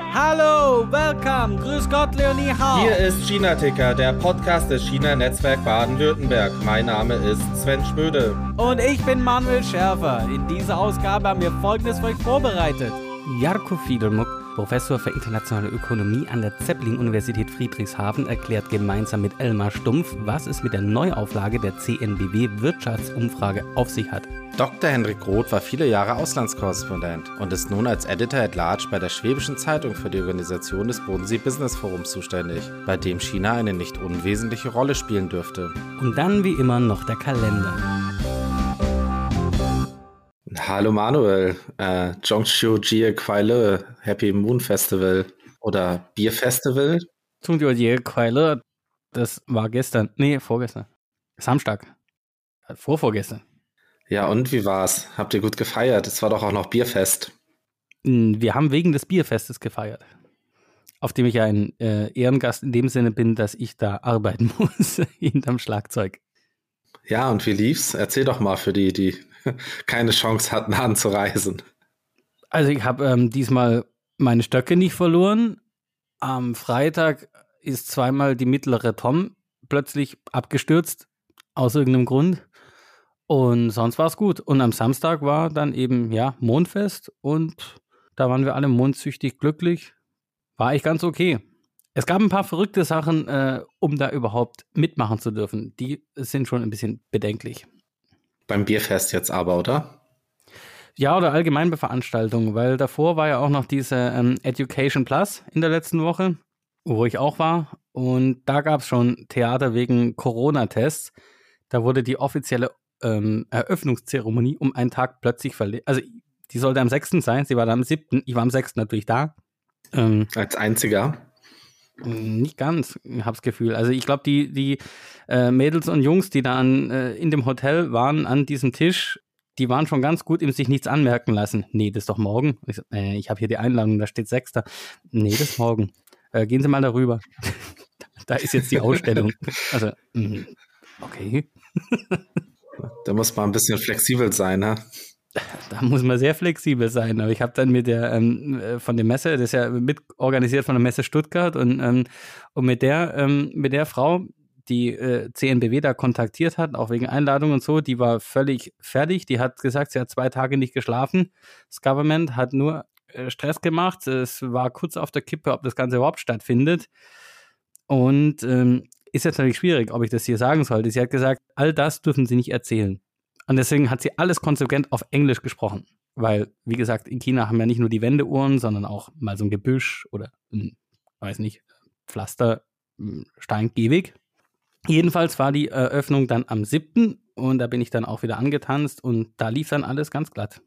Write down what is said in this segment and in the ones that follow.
Hallo, welcome, grüß Gott, Leonie Hau. Hier ist China Ticker, der Podcast des China Netzwerk Baden-Württemberg. Mein Name ist Sven Schmöde. Und ich bin Manuel Schärfer. In dieser Ausgabe haben wir folgendes für euch vorbereitet. Jarko Fiedelmuck, Professor für internationale Ökonomie an der Zeppelin-Universität Friedrichshafen, erklärt gemeinsam mit Elmar Stumpf, was es mit der Neuauflage der CNBW-Wirtschaftsumfrage auf sich hat. Dr. Henrik Roth war viele Jahre Auslandskorrespondent und ist nun als Editor at Large bei der Schwäbischen Zeitung für die Organisation des Bodensee Business Forums zuständig, bei dem China eine nicht unwesentliche Rolle spielen dürfte. Und dann wie immer noch der Kalender. Hallo Manuel, äh, Zhongshu Jie Kuai Happy Moon Festival oder Bier Festival? Zhongshu Jie Kuai das war gestern, nee, vorgestern, Samstag, vorvorgestern. Ja, und wie war's? Habt ihr gut gefeiert? Es war doch auch noch Bierfest. Hm, wir haben wegen des Bierfestes gefeiert. Auf dem ich ja ein äh, Ehrengast in dem Sinne bin, dass ich da arbeiten muss, hinterm Schlagzeug. Ja, und wie lief's? Erzähl doch mal für die, die keine Chance hatten, anzureisen. Also ich habe ähm, diesmal meine Stöcke nicht verloren. Am Freitag ist zweimal die mittlere Tom plötzlich abgestürzt, aus irgendeinem Grund. Und sonst war es gut. Und am Samstag war dann eben, ja, Mondfest und da waren wir alle mondsüchtig glücklich. War eigentlich ganz okay. Es gab ein paar verrückte Sachen, äh, um da überhaupt mitmachen zu dürfen. Die sind schon ein bisschen bedenklich. Beim Bierfest jetzt aber, oder? Ja, oder allgemein bei Veranstaltungen, weil davor war ja auch noch diese ähm, Education Plus in der letzten Woche, wo ich auch war. Und da gab es schon Theater wegen Corona-Tests. Da wurde die offizielle ähm, Eröffnungszeremonie um einen Tag plötzlich verlegt. Also die sollte am 6. sein, sie war dann am 7. Ich war am 6. natürlich da. Ähm, Als einziger? Nicht ganz, hab's Gefühl. Also ich glaube, die, die äh, Mädels und Jungs, die da an, äh, in dem Hotel waren, an diesem Tisch, die waren schon ganz gut im sich nichts anmerken lassen. Nee, das ist doch morgen. Ich, äh, ich habe hier die Einladung, da steht Sechster. Nee, das ist morgen. Äh, gehen Sie mal darüber. da ist jetzt die Ausstellung. Also, mh, okay. Da muss man ein bisschen flexibel sein, ne? Da muss man sehr flexibel sein. Aber ich habe dann mit der ähm, äh, von der Messe, das ist ja mit organisiert von der Messe Stuttgart und, ähm, und mit der ähm, mit der Frau, die äh, CNBW da kontaktiert hat, auch wegen Einladung und so, die war völlig fertig. Die hat gesagt, sie hat zwei Tage nicht geschlafen. Das Government hat nur äh, Stress gemacht. Es war kurz auf der Kippe, ob das Ganze überhaupt stattfindet. Und ähm, ist jetzt natürlich schwierig, ob ich das hier sagen sollte. Sie hat gesagt, all das dürfen sie nicht erzählen. Und deswegen hat sie alles konsequent auf Englisch gesprochen. Weil, wie gesagt, in China haben ja nicht nur die Wendeuhren, sondern auch mal so ein Gebüsch oder ein, weiß nicht, Pflaster, Steingehweg. Jedenfalls war die Eröffnung dann am 7. und da bin ich dann auch wieder angetanzt und da lief dann alles ganz glatt.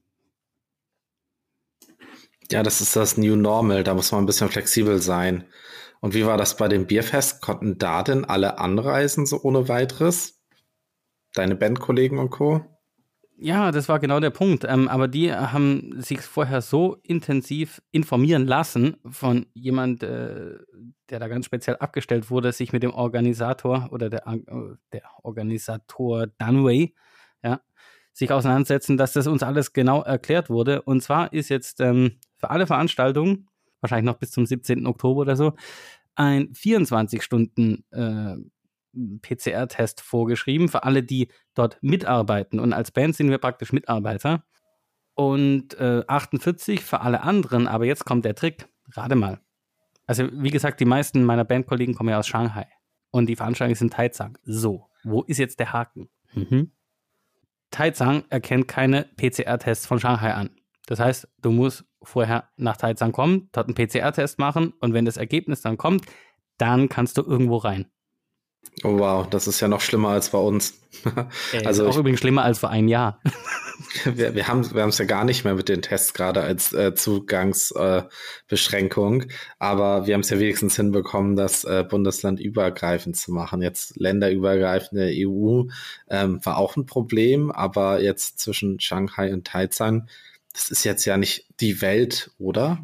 Ja, das ist das New Normal, da muss man ein bisschen flexibel sein. Und wie war das bei dem Bierfest? Konnten da denn alle anreisen, so ohne weiteres? Deine Bandkollegen und Co.? Ja, das war genau der Punkt. Ähm, aber die haben sich vorher so intensiv informieren lassen von jemand, äh, der da ganz speziell abgestellt wurde, sich mit dem Organisator oder der, äh, der Organisator Dunway, ja, sich auseinandersetzen, dass das uns alles genau erklärt wurde. Und zwar ist jetzt ähm, für alle Veranstaltungen, wahrscheinlich noch bis zum 17. Oktober oder so, ein 24 Stunden äh, PCR-Test vorgeschrieben für alle, die dort mitarbeiten. Und als Band sind wir praktisch Mitarbeiter. Und äh, 48 für alle anderen. Aber jetzt kommt der Trick. Rate mal. Also, wie gesagt, die meisten meiner Bandkollegen kommen ja aus Shanghai. Und die Veranstaltung ist in Taizang. So, wo ist jetzt der Haken? Mhm. Taizang erkennt keine PCR-Tests von Shanghai an. Das heißt, du musst vorher nach Taizang kommen, dort einen PCR-Test machen und wenn das Ergebnis dann kommt, dann kannst du irgendwo rein. Oh wow, das ist ja noch schlimmer als bei uns. Äh, also ist auch ich, übrigens schlimmer als vor einem Jahr. wir, wir haben es ja gar nicht mehr mit den Tests gerade als äh, Zugangsbeschränkung, äh, aber wir haben es ja wenigstens hinbekommen, das äh, bundeslandübergreifend zu machen. Jetzt länderübergreifende EU ähm, war auch ein Problem, aber jetzt zwischen Shanghai und Taizang, das ist jetzt ja nicht die Welt, oder?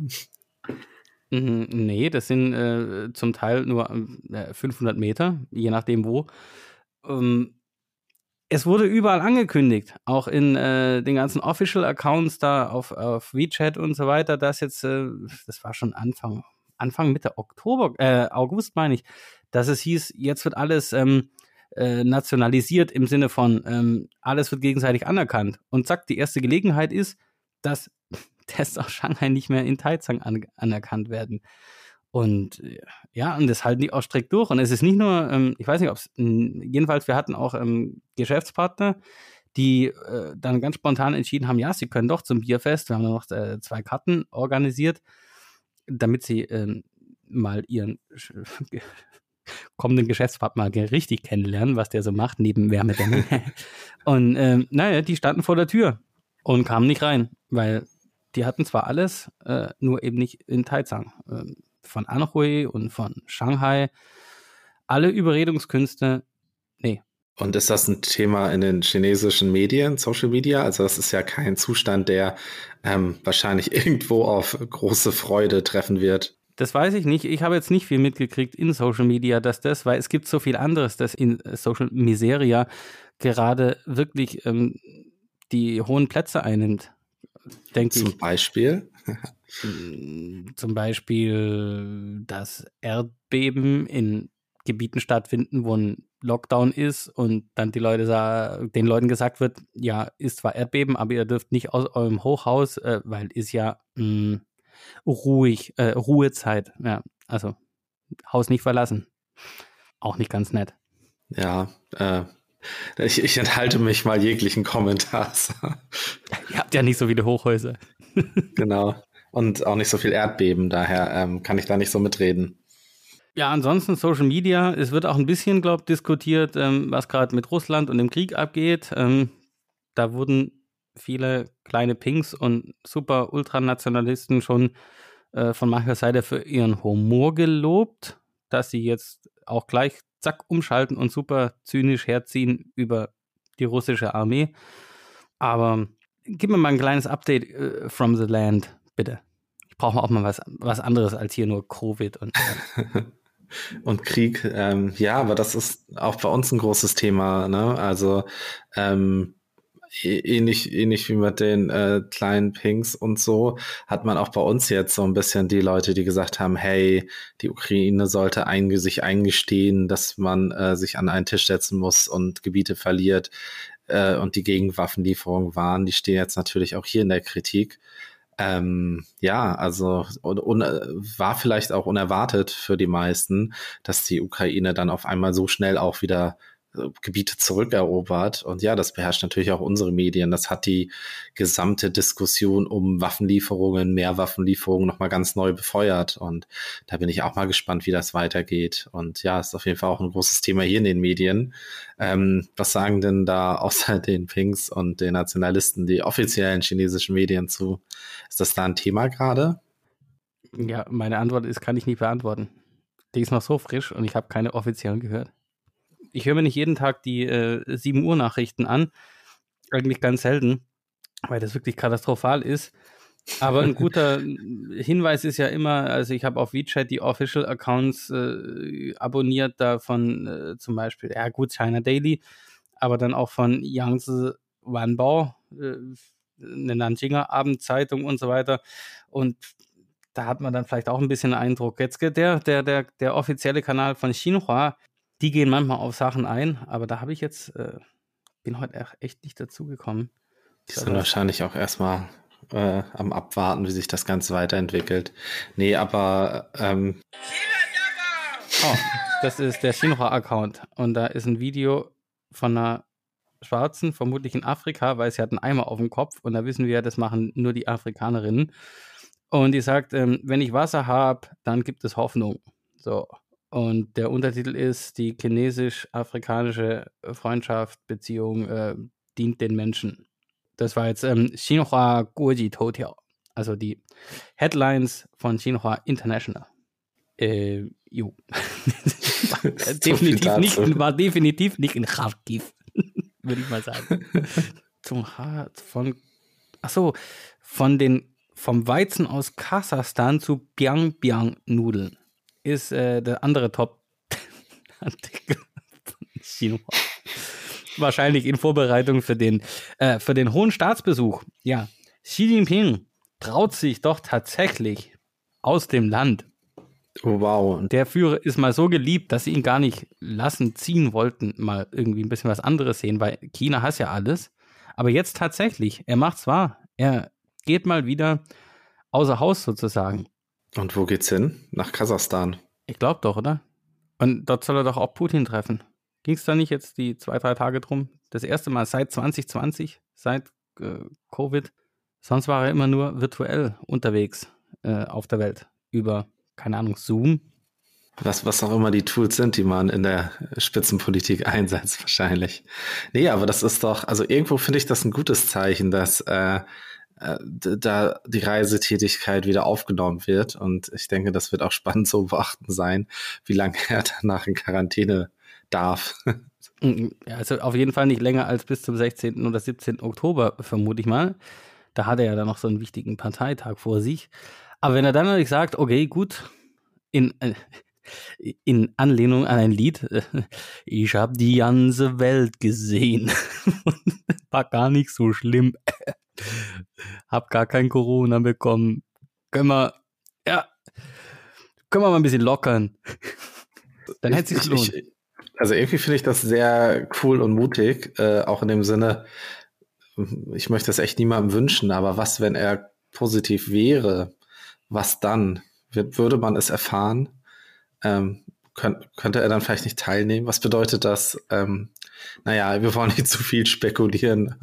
Mhm, nee, das sind äh, zum Teil nur äh, 500 Meter, je nachdem wo. Ähm, es wurde überall angekündigt, auch in äh, den ganzen Official Accounts da auf, auf WeChat und so weiter, dass jetzt, äh, das war schon Anfang, Anfang Mitte Oktober, äh, August meine ich, dass es hieß, jetzt wird alles ähm, äh, nationalisiert im Sinne von, ähm, alles wird gegenseitig anerkannt. Und zack, die erste Gelegenheit ist, dass Tests aus Shanghai nicht mehr in Taizang an anerkannt werden. Und äh, ja, und das halten die auch strikt durch. Und es ist nicht nur, ähm, ich weiß nicht, ob es, jedenfalls, wir hatten auch ähm, Geschäftspartner, die äh, dann ganz spontan entschieden haben, ja, sie können doch zum Bierfest. Wir haben noch äh, zwei Karten organisiert, damit sie ähm, mal ihren kommenden Geschäftspartner richtig kennenlernen, was der so macht, neben Wärmedämmung. und ähm, naja, die standen vor der Tür und kamen nicht rein, weil die hatten zwar alles, äh, nur eben nicht in Taizang. Ähm, von Anhui und von Shanghai. Alle Überredungskünste, nee. Und ist das ein Thema in den chinesischen Medien, Social Media? Also das ist ja kein Zustand, der ähm, wahrscheinlich irgendwo auf große Freude treffen wird. Das weiß ich nicht. Ich habe jetzt nicht viel mitgekriegt in Social Media, dass das, weil es gibt so viel anderes, das in Social Miseria gerade wirklich ähm, die hohen Plätze einnimmt. Denke Zum ich. Beispiel? Hm, zum Beispiel das Erdbeben in Gebieten stattfinden, wo ein Lockdown ist und dann die Leute den Leuten gesagt wird, ja, ist zwar Erdbeben, aber ihr dürft nicht aus eurem Hochhaus, äh, weil ist ja mh, hm, ruhig, äh, Ruhezeit. Ja, also Haus nicht verlassen. Auch nicht ganz nett. Ja, äh, ich, ich enthalte mich mal jeglichen Kommentars. Ihr habt ja nicht so viele Hochhäuser. genau und auch nicht so viel Erdbeben, daher ähm, kann ich da nicht so mitreden. Ja, ansonsten Social Media, es wird auch ein bisschen, glaube ich, diskutiert, ähm, was gerade mit Russland und dem Krieg abgeht. Ähm, da wurden viele kleine Pinks und super Ultranationalisten schon äh, von mancher Seite für ihren Humor gelobt, dass sie jetzt auch gleich zack umschalten und super zynisch herziehen über die russische Armee. Aber gib mir mal ein kleines Update äh, from the land bitte. Ich brauche auch mal was, was anderes als hier nur Covid und. Äh. und Krieg, ähm, ja, aber das ist auch bei uns ein großes Thema. Ne? Also ähm, ähnlich, ähnlich wie mit den äh, kleinen Pinks und so, hat man auch bei uns jetzt so ein bisschen die Leute, die gesagt haben, hey, die Ukraine sollte ein, sich eingestehen, dass man äh, sich an einen Tisch setzen muss und Gebiete verliert äh, und die Gegenwaffenlieferungen waren, die stehen jetzt natürlich auch hier in der Kritik. Ähm, ja, also war vielleicht auch unerwartet für die meisten, dass die Ukraine dann auf einmal so schnell auch wieder Gebiete zurückerobert. Und ja, das beherrscht natürlich auch unsere Medien. Das hat die gesamte Diskussion um Waffenlieferungen, mehr Waffenlieferungen nochmal ganz neu befeuert. Und da bin ich auch mal gespannt, wie das weitergeht. Und ja, ist auf jeden Fall auch ein großes Thema hier in den Medien. Ähm, was sagen denn da außer den Pinks und den Nationalisten die offiziellen chinesischen Medien zu? Ist das da ein Thema gerade? Ja, meine Antwort ist, kann ich nicht beantworten. Die ist noch so frisch und ich habe keine offiziellen gehört ich höre mir nicht jeden Tag die äh, 7 Uhr Nachrichten an. Eigentlich ganz selten, weil das wirklich katastrophal ist. Aber ein guter Hinweis ist ja immer, also ich habe auf WeChat die Official Accounts äh, abonniert, da von äh, zum Beispiel, ja gut, China Daily, aber dann auch von Yangtze Wanbao, äh, eine Nanjinger Abendzeitung und so weiter. Und da hat man dann vielleicht auch ein bisschen Eindruck. Jetzt der, der, der, der offizielle Kanal von Xinhua, die gehen manchmal auf Sachen ein, aber da habe ich jetzt, äh, bin heute echt nicht dazu gekommen. Die sind wahrscheinlich auch erstmal äh, am Abwarten, wie sich das Ganze weiterentwickelt. Nee, aber ähm Oh, das ist der Shinra-Account. Und da ist ein Video von einer Schwarzen, vermutlich in Afrika, weil sie hat einen Eimer auf dem Kopf und da wissen wir, das machen nur die Afrikanerinnen. Und die sagt, ähm, wenn ich Wasser habe, dann gibt es Hoffnung. So. Und der Untertitel ist die chinesisch-afrikanische Freundschaft, Beziehung äh, dient den Menschen. Das war jetzt ähm, Xinhua Guoji Toutiao, also die Headlines von Xinhua International. Äh, jo. definitiv nicht, war definitiv nicht in Kharkiv, würde ich mal sagen. Zum Hart von, achso, von den, vom Weizen aus Kasachstan zu Biang Biang Nudeln ist äh, der andere Top-Artikel von Xinhua. Wahrscheinlich in Vorbereitung für den, äh, für den hohen Staatsbesuch. Ja, Xi Jinping traut sich doch tatsächlich aus dem Land. Oh, wow. Der Führer ist mal so geliebt, dass sie ihn gar nicht lassen ziehen wollten, mal irgendwie ein bisschen was anderes sehen, weil China hat ja alles. Aber jetzt tatsächlich, er macht's wahr. Er geht mal wieder außer Haus sozusagen. Und wo geht's hin? Nach Kasachstan. Ich glaube doch, oder? Und dort soll er doch auch Putin treffen. Ging es da nicht jetzt die zwei, drei Tage drum? Das erste Mal seit 2020, seit äh, Covid. Sonst war er immer nur virtuell unterwegs äh, auf der Welt über, keine Ahnung, Zoom. Was, was auch immer die Tools sind, die man in der Spitzenpolitik einsetzt, wahrscheinlich. Nee, aber das ist doch, also irgendwo finde ich das ein gutes Zeichen, dass äh, da die Reisetätigkeit wieder aufgenommen wird. Und ich denke, das wird auch spannend zu beachten sein, wie lange er danach in Quarantäne darf. Mm, ja, also auf jeden Fall nicht länger als bis zum 16. oder 17. Oktober, vermute ich mal. Da hat er ja dann noch so einen wichtigen Parteitag vor sich. Aber wenn er dann natürlich sagt, okay, gut, in, äh, in Anlehnung an ein Lied, äh, ich habe die ganze Welt gesehen. War gar nicht so schlimm. Hab gar kein Corona bekommen. Können wir, ja, können wir mal ein bisschen lockern. Dann hätte sich gelohnt. Also irgendwie finde ich das sehr cool und mutig, äh, auch in dem Sinne, ich möchte es echt niemandem wünschen, aber was, wenn er positiv wäre? Was dann? Würde man es erfahren? Ähm, könnt, könnte er dann vielleicht nicht teilnehmen? Was bedeutet das? Ähm, naja, wir wollen nicht zu viel spekulieren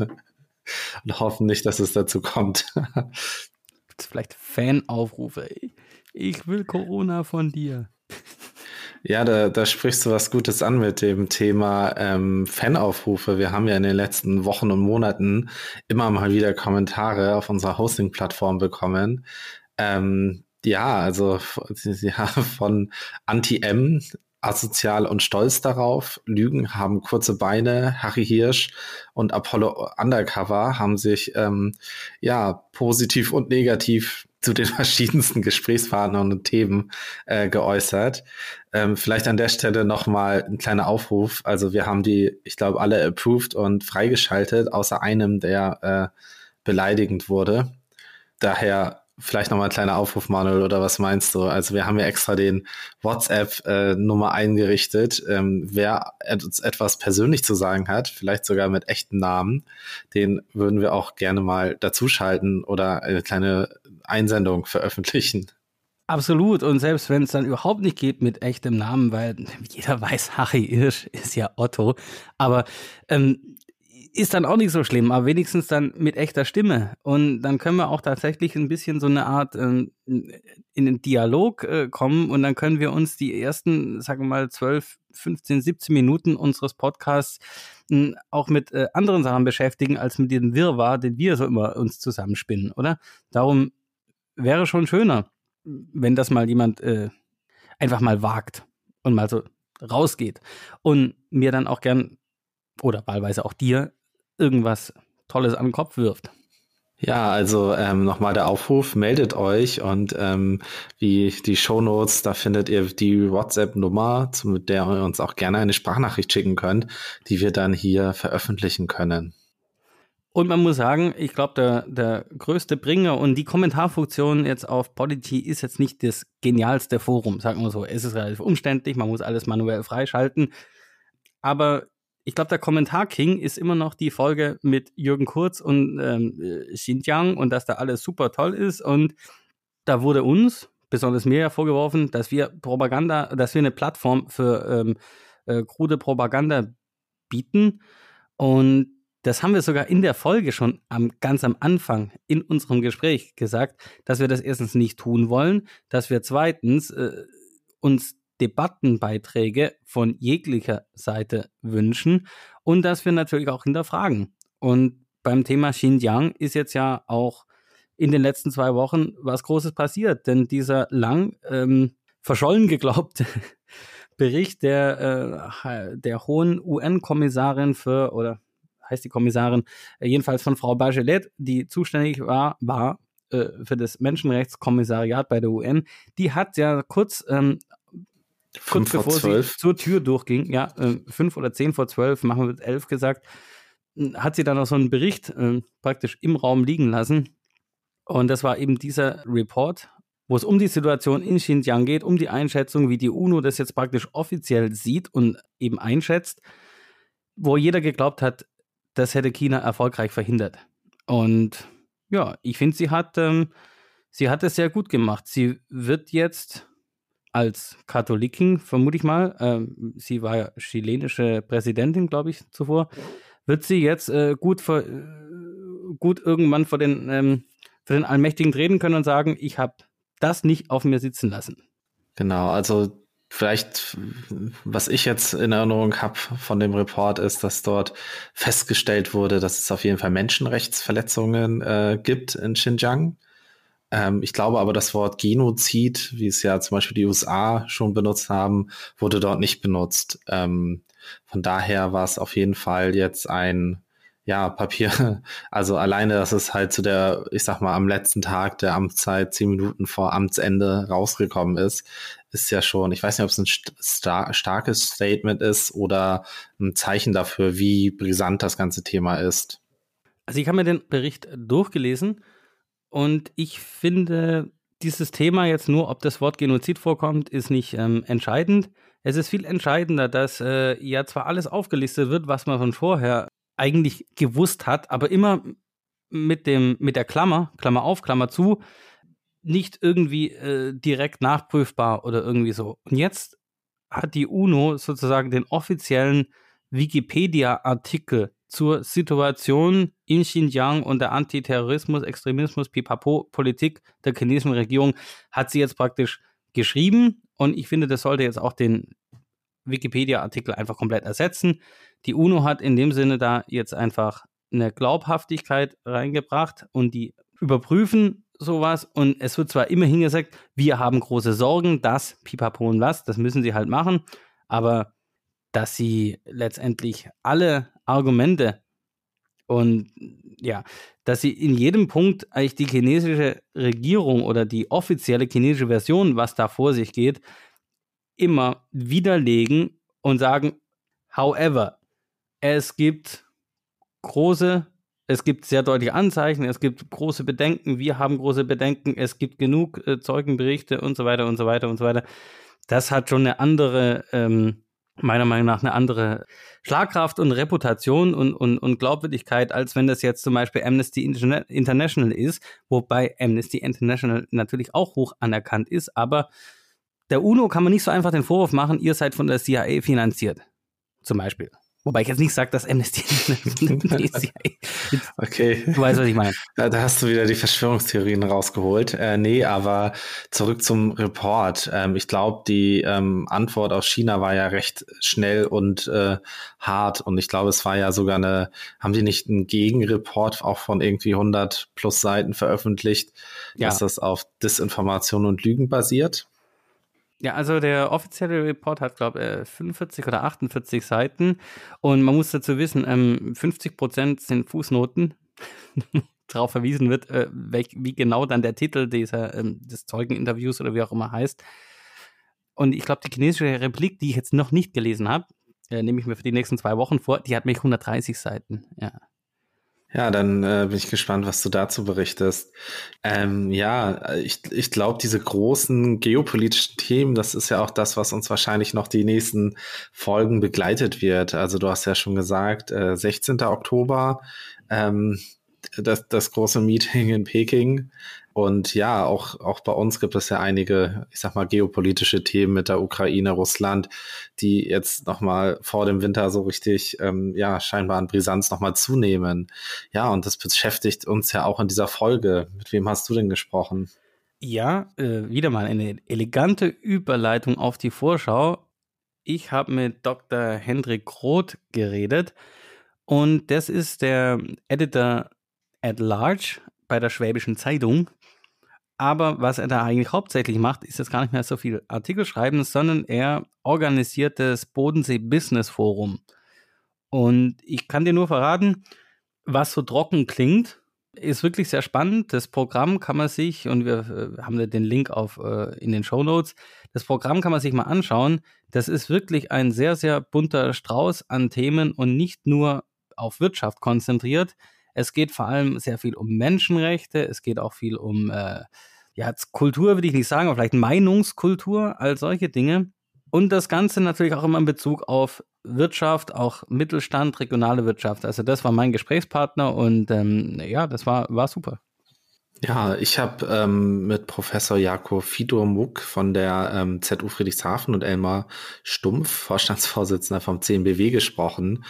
und hoffen nicht, dass es dazu kommt. Vielleicht Fanaufrufe. Ich will Corona von dir. Ja, da, da sprichst du was Gutes an mit dem Thema ähm, Fanaufrufe. Wir haben ja in den letzten Wochen und Monaten immer mal wieder Kommentare auf unserer Hosting-Plattform bekommen. Ähm, ja, also ja, von Anti-M, asozial und stolz darauf. Lügen haben kurze Beine. Harry Hirsch und Apollo Undercover haben sich ähm, ja positiv und negativ zu den verschiedensten Gesprächspartnern und Themen äh, geäußert. Ähm, vielleicht an der Stelle nochmal ein kleiner Aufruf. Also wir haben die, ich glaube, alle approved und freigeschaltet, außer einem, der äh, beleidigend wurde. Daher vielleicht nochmal ein kleiner Aufruf, Manuel, oder was meinst du? Also wir haben ja extra den WhatsApp-Nummer äh, eingerichtet. Ähm, wer etwas persönlich zu sagen hat, vielleicht sogar mit echten Namen, den würden wir auch gerne mal dazuschalten oder eine kleine Einsendung veröffentlichen. Absolut. Und selbst wenn es dann überhaupt nicht geht mit echtem Namen, weil jeder weiß, Harry Irsch ist ja Otto. Aber ähm, ist dann auch nicht so schlimm, aber wenigstens dann mit echter Stimme. Und dann können wir auch tatsächlich ein bisschen so eine Art ähm, in den Dialog äh, kommen und dann können wir uns die ersten, sagen wir mal, 12, 15, 17 Minuten unseres Podcasts äh, auch mit äh, anderen Sachen beschäftigen, als mit dem Wirrwarr, den wir so immer uns zusammenspinnen, oder? Darum wäre schon schöner, wenn das mal jemand äh, einfach mal wagt und mal so rausgeht und mir dann auch gern oder wahlweise auch dir irgendwas Tolles an den Kopf wirft. Ja, also ähm, nochmal der Aufruf, meldet euch und ähm, wie die Shownotes, da findet ihr die WhatsApp-Nummer, mit der ihr uns auch gerne eine Sprachnachricht schicken könnt, die wir dann hier veröffentlichen können. Und man muss sagen, ich glaube, der, der größte Bringer und die Kommentarfunktion jetzt auf Polity ist jetzt nicht das genialste Forum, sagen wir so. Es ist relativ umständlich, man muss alles manuell freischalten. Aber ich glaube, der Kommentar King ist immer noch die Folge mit Jürgen Kurz und ähm, Xinjiang und dass da alles super toll ist. Und da wurde uns, besonders mir ja vorgeworfen, dass wir Propaganda, dass wir eine Plattform für ähm, äh, krude Propaganda bieten. Und das haben wir sogar in der Folge schon am, ganz am Anfang in unserem Gespräch gesagt, dass wir das erstens nicht tun wollen, dass wir zweitens äh, uns Debattenbeiträge von jeglicher Seite wünschen und dass wir natürlich auch hinterfragen. Und beim Thema Xinjiang ist jetzt ja auch in den letzten zwei Wochen was Großes passiert, denn dieser lang ähm, verschollen geglaubte Bericht der, äh, der hohen UN-Kommissarin für, oder heißt die Kommissarin, jedenfalls von Frau Bachelet, die zuständig war, war äh, für das Menschenrechtskommissariat bei der UN, die hat ja kurz ähm, kurz bevor sie zur Tür durchging, ja, äh, fünf oder zehn vor zwölf, machen wir mit elf gesagt, hat sie dann noch so einen Bericht äh, praktisch im Raum liegen lassen. Und das war eben dieser Report, wo es um die Situation in Xinjiang geht, um die Einschätzung, wie die UNO das jetzt praktisch offiziell sieht und eben einschätzt, wo jeder geglaubt hat, das hätte China erfolgreich verhindert. Und ja, ich finde, sie hat, ähm, sie hat es sehr gut gemacht. Sie wird jetzt als Katholikin, vermute ich mal, ähm, sie war ja chilenische Präsidentin, glaube ich, zuvor, wird sie jetzt äh, gut, vor, äh, gut irgendwann vor den, ähm, vor den Allmächtigen treten können und sagen, ich habe das nicht auf mir sitzen lassen. Genau, also Vielleicht, was ich jetzt in Erinnerung habe von dem Report, ist, dass dort festgestellt wurde, dass es auf jeden Fall Menschenrechtsverletzungen äh, gibt in Xinjiang. Ähm, ich glaube aber, das Wort Genozid, wie es ja zum Beispiel die USA schon benutzt haben, wurde dort nicht benutzt. Ähm, von daher war es auf jeden Fall jetzt ein ja, Papier, also alleine, dass es halt zu der, ich sag mal, am letzten Tag der Amtszeit, zehn Minuten vor Amtsende rausgekommen ist, ist ja schon, ich weiß nicht, ob es ein star starkes Statement ist oder ein Zeichen dafür, wie brisant das ganze Thema ist. Also ich habe mir den Bericht durchgelesen und ich finde, dieses Thema jetzt nur, ob das Wort Genozid vorkommt, ist nicht ähm, entscheidend. Es ist viel entscheidender, dass äh, ja zwar alles aufgelistet wird, was man von vorher eigentlich gewusst hat, aber immer mit dem, mit der Klammer, Klammer auf, Klammer zu, nicht irgendwie äh, direkt nachprüfbar oder irgendwie so. Und jetzt hat die UNO sozusagen den offiziellen Wikipedia-Artikel zur Situation in Xinjiang und der Antiterrorismus, Extremismus, Pipapo, Politik der chinesischen Regierung, hat sie jetzt praktisch geschrieben. Und ich finde, das sollte jetzt auch den Wikipedia-Artikel einfach komplett ersetzen. Die UNO hat in dem Sinne da jetzt einfach eine Glaubhaftigkeit reingebracht und die überprüfen sowas und es wird zwar immerhin gesagt, wir haben große Sorgen, dass Pipapo und was, das müssen sie halt machen, aber dass sie letztendlich alle Argumente und ja, dass sie in jedem Punkt eigentlich die chinesische Regierung oder die offizielle chinesische Version, was da vor sich geht, immer widerlegen und sagen, however, es gibt große, es gibt sehr deutliche Anzeichen, es gibt große Bedenken, wir haben große Bedenken, es gibt genug äh, Zeugenberichte und so weiter und so weiter und so weiter. Das hat schon eine andere, ähm, meiner Meinung nach, eine andere Schlagkraft und Reputation und, und, und Glaubwürdigkeit, als wenn das jetzt zum Beispiel Amnesty International ist, wobei Amnesty International natürlich auch hoch anerkannt ist, aber der UNO kann man nicht so einfach den Vorwurf machen, ihr seid von der CIA finanziert. Zum Beispiel. Wobei ich jetzt nicht sage, dass Amnesty. Okay. Du weißt, was ich meine. Da, da, hast du wieder die Verschwörungstheorien rausgeholt. Äh, nee, aber zurück zum Report. Ähm, ich glaube, die ähm, Antwort aus China war ja recht schnell und äh, hart. Und ich glaube, es war ja sogar eine, haben die nicht einen Gegenreport auch von irgendwie 100 plus Seiten veröffentlicht, ja. dass das auf Disinformation und Lügen basiert? Ja, also der offizielle Report hat, glaube ich, 45 oder 48 Seiten. Und man muss dazu wissen, ähm, 50 Prozent sind Fußnoten. darauf verwiesen wird, äh, welch, wie genau dann der Titel dieser, ähm, des Zeugeninterviews oder wie auch immer heißt. Und ich glaube, die chinesische Republik, die ich jetzt noch nicht gelesen habe, äh, nehme ich mir für die nächsten zwei Wochen vor, die hat mich 130 Seiten. Ja. Ja, dann äh, bin ich gespannt, was du dazu berichtest. Ähm, ja, ich, ich glaube, diese großen geopolitischen Themen, das ist ja auch das, was uns wahrscheinlich noch die nächsten Folgen begleitet wird. Also du hast ja schon gesagt, äh, 16. Oktober, ähm, das, das große Meeting in Peking. Und ja, auch, auch bei uns gibt es ja einige, ich sag mal, geopolitische Themen mit der Ukraine, Russland, die jetzt nochmal vor dem Winter so richtig, ähm, ja, scheinbar an Brisanz nochmal zunehmen. Ja, und das beschäftigt uns ja auch in dieser Folge. Mit wem hast du denn gesprochen? Ja, äh, wieder mal eine elegante Überleitung auf die Vorschau. Ich habe mit Dr. Hendrik Roth geredet und das ist der Editor at Large bei der Schwäbischen Zeitung. Aber was er da eigentlich hauptsächlich macht, ist jetzt gar nicht mehr so viel Artikel schreiben, sondern er organisiert das Bodensee Business Forum. Und ich kann dir nur verraten, was so trocken klingt, Ist wirklich sehr spannend. Das Programm kann man sich, und wir äh, haben den Link auf, äh, in den Show Notes, das Programm kann man sich mal anschauen. Das ist wirklich ein sehr, sehr bunter Strauß an Themen und nicht nur auf Wirtschaft konzentriert. Es geht vor allem sehr viel um Menschenrechte, es geht auch viel um äh, ja, Kultur, würde ich nicht sagen, aber vielleicht Meinungskultur, all solche Dinge. Und das Ganze natürlich auch immer in Bezug auf Wirtschaft, auch Mittelstand, regionale Wirtschaft. Also das war mein Gesprächspartner und ähm, ja, das war, war super. Ja, ich habe ähm, mit Professor Jakob Fidor Muck von der ähm, ZU Friedrichshafen und Elmar Stumpf, Vorstandsvorsitzender vom CNBW, gesprochen.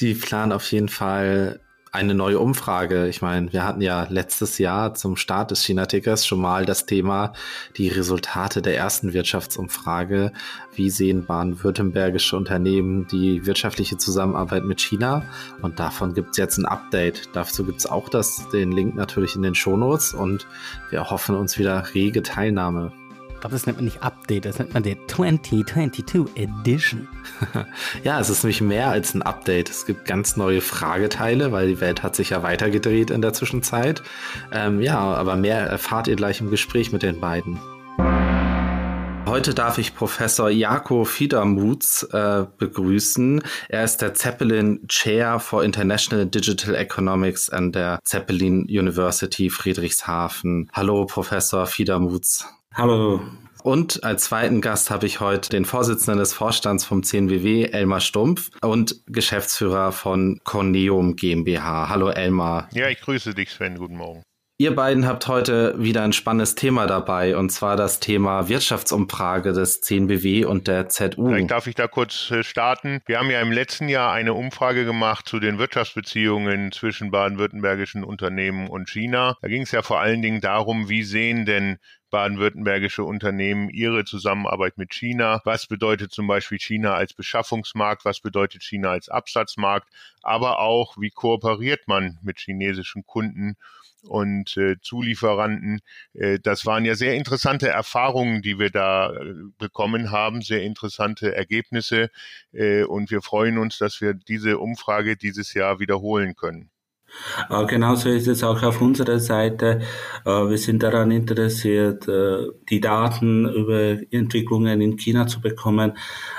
Die planen auf jeden Fall eine neue Umfrage. Ich meine, wir hatten ja letztes Jahr zum Start des China-Tickers schon mal das Thema die Resultate der ersten Wirtschaftsumfrage. Wie sehen baden-württembergische Unternehmen die wirtschaftliche Zusammenarbeit mit China? Und davon gibt es jetzt ein Update. Dazu gibt es auch das, den Link natürlich in den Shownotes und wir hoffen uns wieder rege Teilnahme glaube, das nennt man nicht Update, das nennt man der 2022 Edition. ja, es ist nämlich mehr als ein Update. Es gibt ganz neue Frageteile, weil die Welt hat sich ja weitergedreht in der Zwischenzeit. Ähm, ja, aber mehr erfahrt ihr gleich im Gespräch mit den beiden. Heute darf ich Professor Jako Fiedermuths äh, begrüßen. Er ist der Zeppelin Chair for International Digital Economics an der Zeppelin University Friedrichshafen. Hallo, Professor Fiedermuths. Hallo. Und als zweiten Gast habe ich heute den Vorsitzenden des Vorstands vom CNWW, Elmar Stumpf, und Geschäftsführer von Corneum GmbH. Hallo Elmar. Ja, ich grüße dich, Sven. Guten Morgen. Ihr beiden habt heute wieder ein spannendes Thema dabei, und zwar das Thema Wirtschaftsumfrage des 10BW und der ZU. Vielleicht darf ich da kurz äh, starten. Wir haben ja im letzten Jahr eine Umfrage gemacht zu den Wirtschaftsbeziehungen zwischen baden-württembergischen Unternehmen und China. Da ging es ja vor allen Dingen darum, wie sehen denn baden-württembergische Unternehmen ihre Zusammenarbeit mit China? Was bedeutet zum Beispiel China als Beschaffungsmarkt? Was bedeutet China als Absatzmarkt? Aber auch, wie kooperiert man mit chinesischen Kunden? und äh, Zulieferanten. Äh, das waren ja sehr interessante Erfahrungen, die wir da äh, bekommen haben, sehr interessante Ergebnisse. Und wir freuen uns, dass wir diese Umfrage dieses Jahr wiederholen können. Äh, genauso ist es auch auf unserer Seite. Äh, wir sind daran interessiert, äh, die Daten über Entwicklungen in China zu bekommen.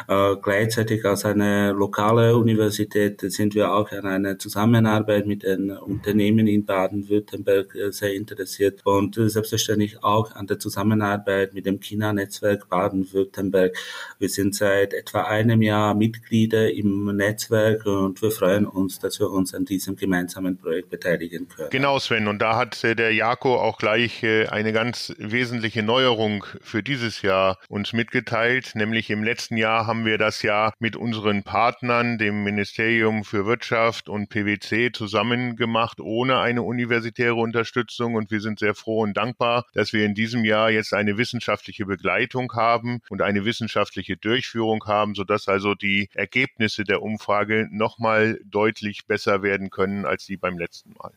Gleichzeitig als eine lokale Universität sind wir auch an einer Zusammenarbeit mit den Unternehmen in Baden-Württemberg sehr interessiert und selbstverständlich auch an der Zusammenarbeit mit dem China-Netzwerk Baden-Württemberg. Wir sind seit etwa einem Jahr Mitglieder im Netzwerk und wir freuen uns, dass wir uns an diesem gemeinsamen Projekt beteiligen können. Genau, Sven. Und da hat äh, der Jako auch gleich äh, eine ganz wesentliche Neuerung für dieses Jahr uns mitgeteilt. Nämlich im letzten Jahr haben wir das ja mit unseren Partnern, dem Ministerium für Wirtschaft und PwC zusammen gemacht, ohne eine universitäre Unterstützung. Und wir sind sehr froh und dankbar, dass wir in diesem Jahr jetzt eine wissenschaftliche Begleitung haben und eine wissenschaftliche Durchführung haben, sodass also die Ergebnisse der Umfrage nochmal deutlich besser werden können als die bei beim letzten Mal.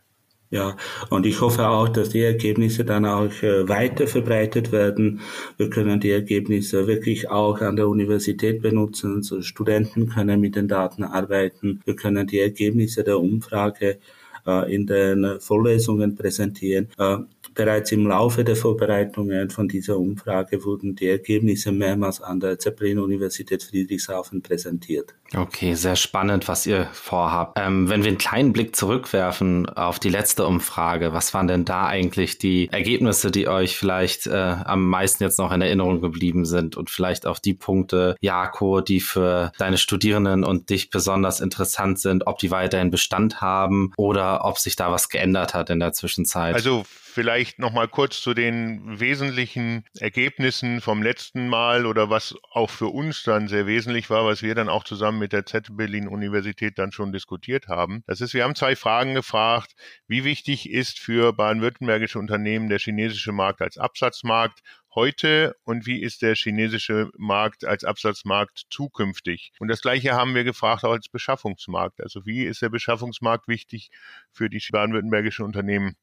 Ja, und ich hoffe auch, dass die Ergebnisse dann auch äh, weiter verbreitet werden. Wir können die Ergebnisse wirklich auch an der Universität benutzen. So Studenten können mit den Daten arbeiten. Wir können die Ergebnisse der Umfrage äh, in den Vorlesungen präsentieren. Äh, bereits im Laufe der Vorbereitungen von dieser Umfrage wurden die Ergebnisse mehrmals an der Zeppelin-Universität Friedrichshafen präsentiert. Okay, sehr spannend, was ihr vorhabt. Ähm, wenn wir einen kleinen Blick zurückwerfen auf die letzte Umfrage, was waren denn da eigentlich die Ergebnisse, die euch vielleicht äh, am meisten jetzt noch in Erinnerung geblieben sind und vielleicht auch die Punkte, Jako, die für deine Studierenden und dich besonders interessant sind, ob die weiterhin Bestand haben oder ob sich da was geändert hat in der Zwischenzeit? Also vielleicht noch mal kurz zu den wesentlichen Ergebnissen vom letzten Mal oder was auch für uns dann sehr wesentlich war, was wir dann auch zusammen mit der Z Berlin Universität dann schon diskutiert haben. Das ist, wir haben zwei Fragen gefragt. Wie wichtig ist für baden-württembergische Unternehmen der chinesische Markt als Absatzmarkt heute und wie ist der chinesische Markt als Absatzmarkt zukünftig? Und das Gleiche haben wir gefragt auch als Beschaffungsmarkt. Also wie ist der Beschaffungsmarkt wichtig für die baden-württembergischen Unternehmen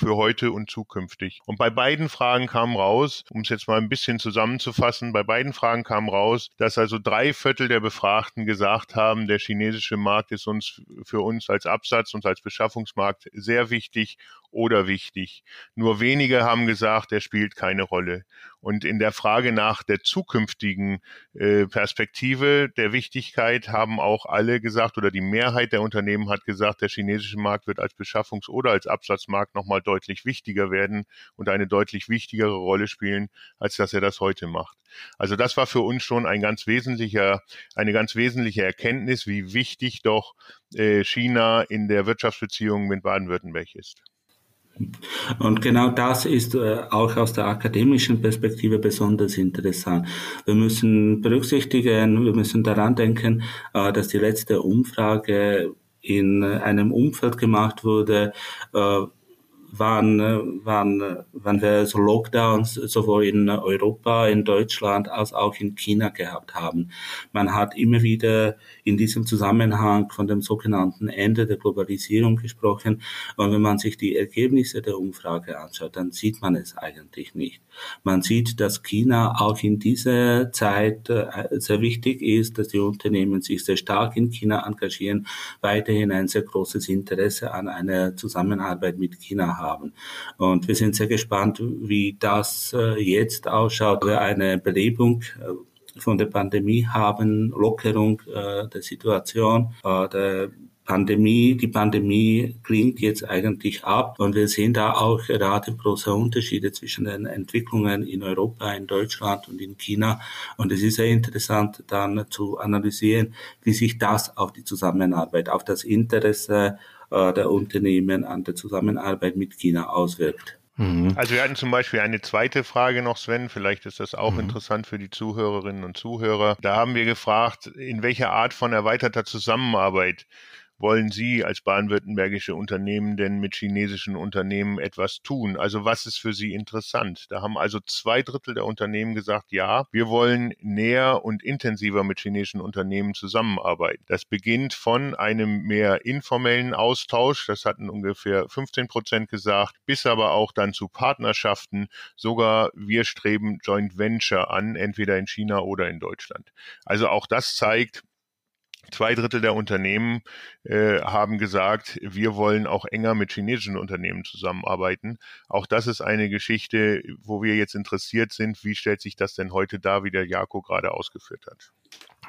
für heute und zukünftig. Und bei beiden Fragen kam raus, um es jetzt mal ein bisschen zusammenzufassen, bei beiden Fragen kam raus, dass also drei Viertel der Befragten gesagt haben, der chinesische Markt ist uns für uns als Absatz und als Beschaffungsmarkt sehr wichtig oder wichtig. Nur wenige haben gesagt, er spielt keine Rolle. Und in der Frage nach der zukünftigen äh, Perspektive der Wichtigkeit haben auch alle gesagt oder die Mehrheit der Unternehmen hat gesagt, der chinesische Markt wird als Beschaffungs- oder als Absatzmarkt nochmal deutlich wichtiger werden und eine deutlich wichtigere Rolle spielen, als dass er das heute macht. Also das war für uns schon ein ganz wesentlicher, eine ganz wesentliche Erkenntnis, wie wichtig doch äh, China in der Wirtschaftsbeziehung mit Baden-Württemberg ist. Und genau das ist äh, auch aus der akademischen Perspektive besonders interessant. Wir müssen berücksichtigen, wir müssen daran denken, äh, dass die letzte Umfrage in einem Umfeld gemacht wurde, äh, waren, waren, waren wir so Lockdowns sowohl in Europa, in Deutschland als auch in China gehabt haben. Man hat immer wieder in diesem Zusammenhang von dem sogenannten Ende der Globalisierung gesprochen. Und wenn man sich die Ergebnisse der Umfrage anschaut, dann sieht man es eigentlich nicht. Man sieht, dass China auch in dieser Zeit äh, sehr wichtig ist, dass die Unternehmen sich sehr stark in China engagieren, weiterhin ein sehr großes Interesse an einer Zusammenarbeit mit China haben. Und wir sind sehr gespannt, wie das äh, jetzt ausschaut. Eine Belebung äh, von der Pandemie haben, Lockerung äh, der Situation, äh, der Pandemie, die Pandemie klingt jetzt eigentlich ab und wir sehen da auch gerade große Unterschiede zwischen den Entwicklungen in Europa, in Deutschland und in China. Und es ist sehr interessant dann zu analysieren, wie sich das auf die Zusammenarbeit, auf das Interesse äh, der Unternehmen an der Zusammenarbeit mit China auswirkt. Mhm. Also wir hatten zum Beispiel eine zweite Frage noch, Sven, vielleicht ist das auch mhm. interessant für die Zuhörerinnen und Zuhörer. Da haben wir gefragt, in welcher Art von erweiterter Zusammenarbeit wollen Sie als baden-württembergische Unternehmen denn mit chinesischen Unternehmen etwas tun? Also was ist für Sie interessant? Da haben also zwei Drittel der Unternehmen gesagt, ja, wir wollen näher und intensiver mit chinesischen Unternehmen zusammenarbeiten. Das beginnt von einem mehr informellen Austausch, das hatten ungefähr 15 Prozent gesagt, bis aber auch dann zu Partnerschaften. Sogar wir streben Joint Venture an, entweder in China oder in Deutschland. Also auch das zeigt, Zwei Drittel der Unternehmen äh, haben gesagt, wir wollen auch enger mit chinesischen Unternehmen zusammenarbeiten. Auch das ist eine Geschichte, wo wir jetzt interessiert sind. Wie stellt sich das denn heute dar, wie der Jako gerade ausgeführt hat?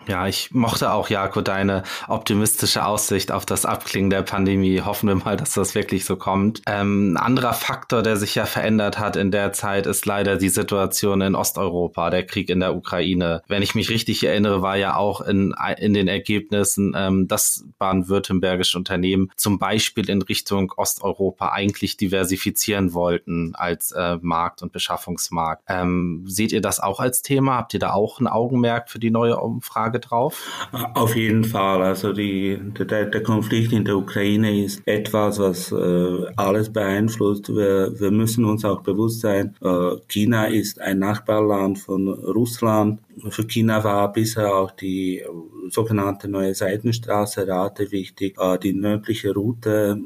Ja, ich mochte auch, Jako, deine optimistische Aussicht auf das Abklingen der Pandemie. Hoffen wir mal, dass das wirklich so kommt. Ähm, ein anderer Faktor, der sich ja verändert hat in der Zeit, ist leider die Situation in Osteuropa, der Krieg in der Ukraine. Wenn ich mich richtig erinnere, war ja auch in, in den Ergebnissen, ähm, dass baden-württembergische Unternehmen zum Beispiel in Richtung Osteuropa eigentlich diversifizieren wollten als äh, Markt- und Beschaffungsmarkt. Ähm, seht ihr das auch als Thema? Habt ihr da auch ein Augenmerk für die neue Umfrage? Frage drauf? Auf jeden Fall. Also die, der, der Konflikt in der Ukraine ist etwas, was äh, alles beeinflusst. Wir, wir müssen uns auch bewusst sein, äh, China ist ein Nachbarland von Russland. Für China war bisher auch die sogenannte neue Seitenstraße Rate wichtig. Äh, die nördliche Route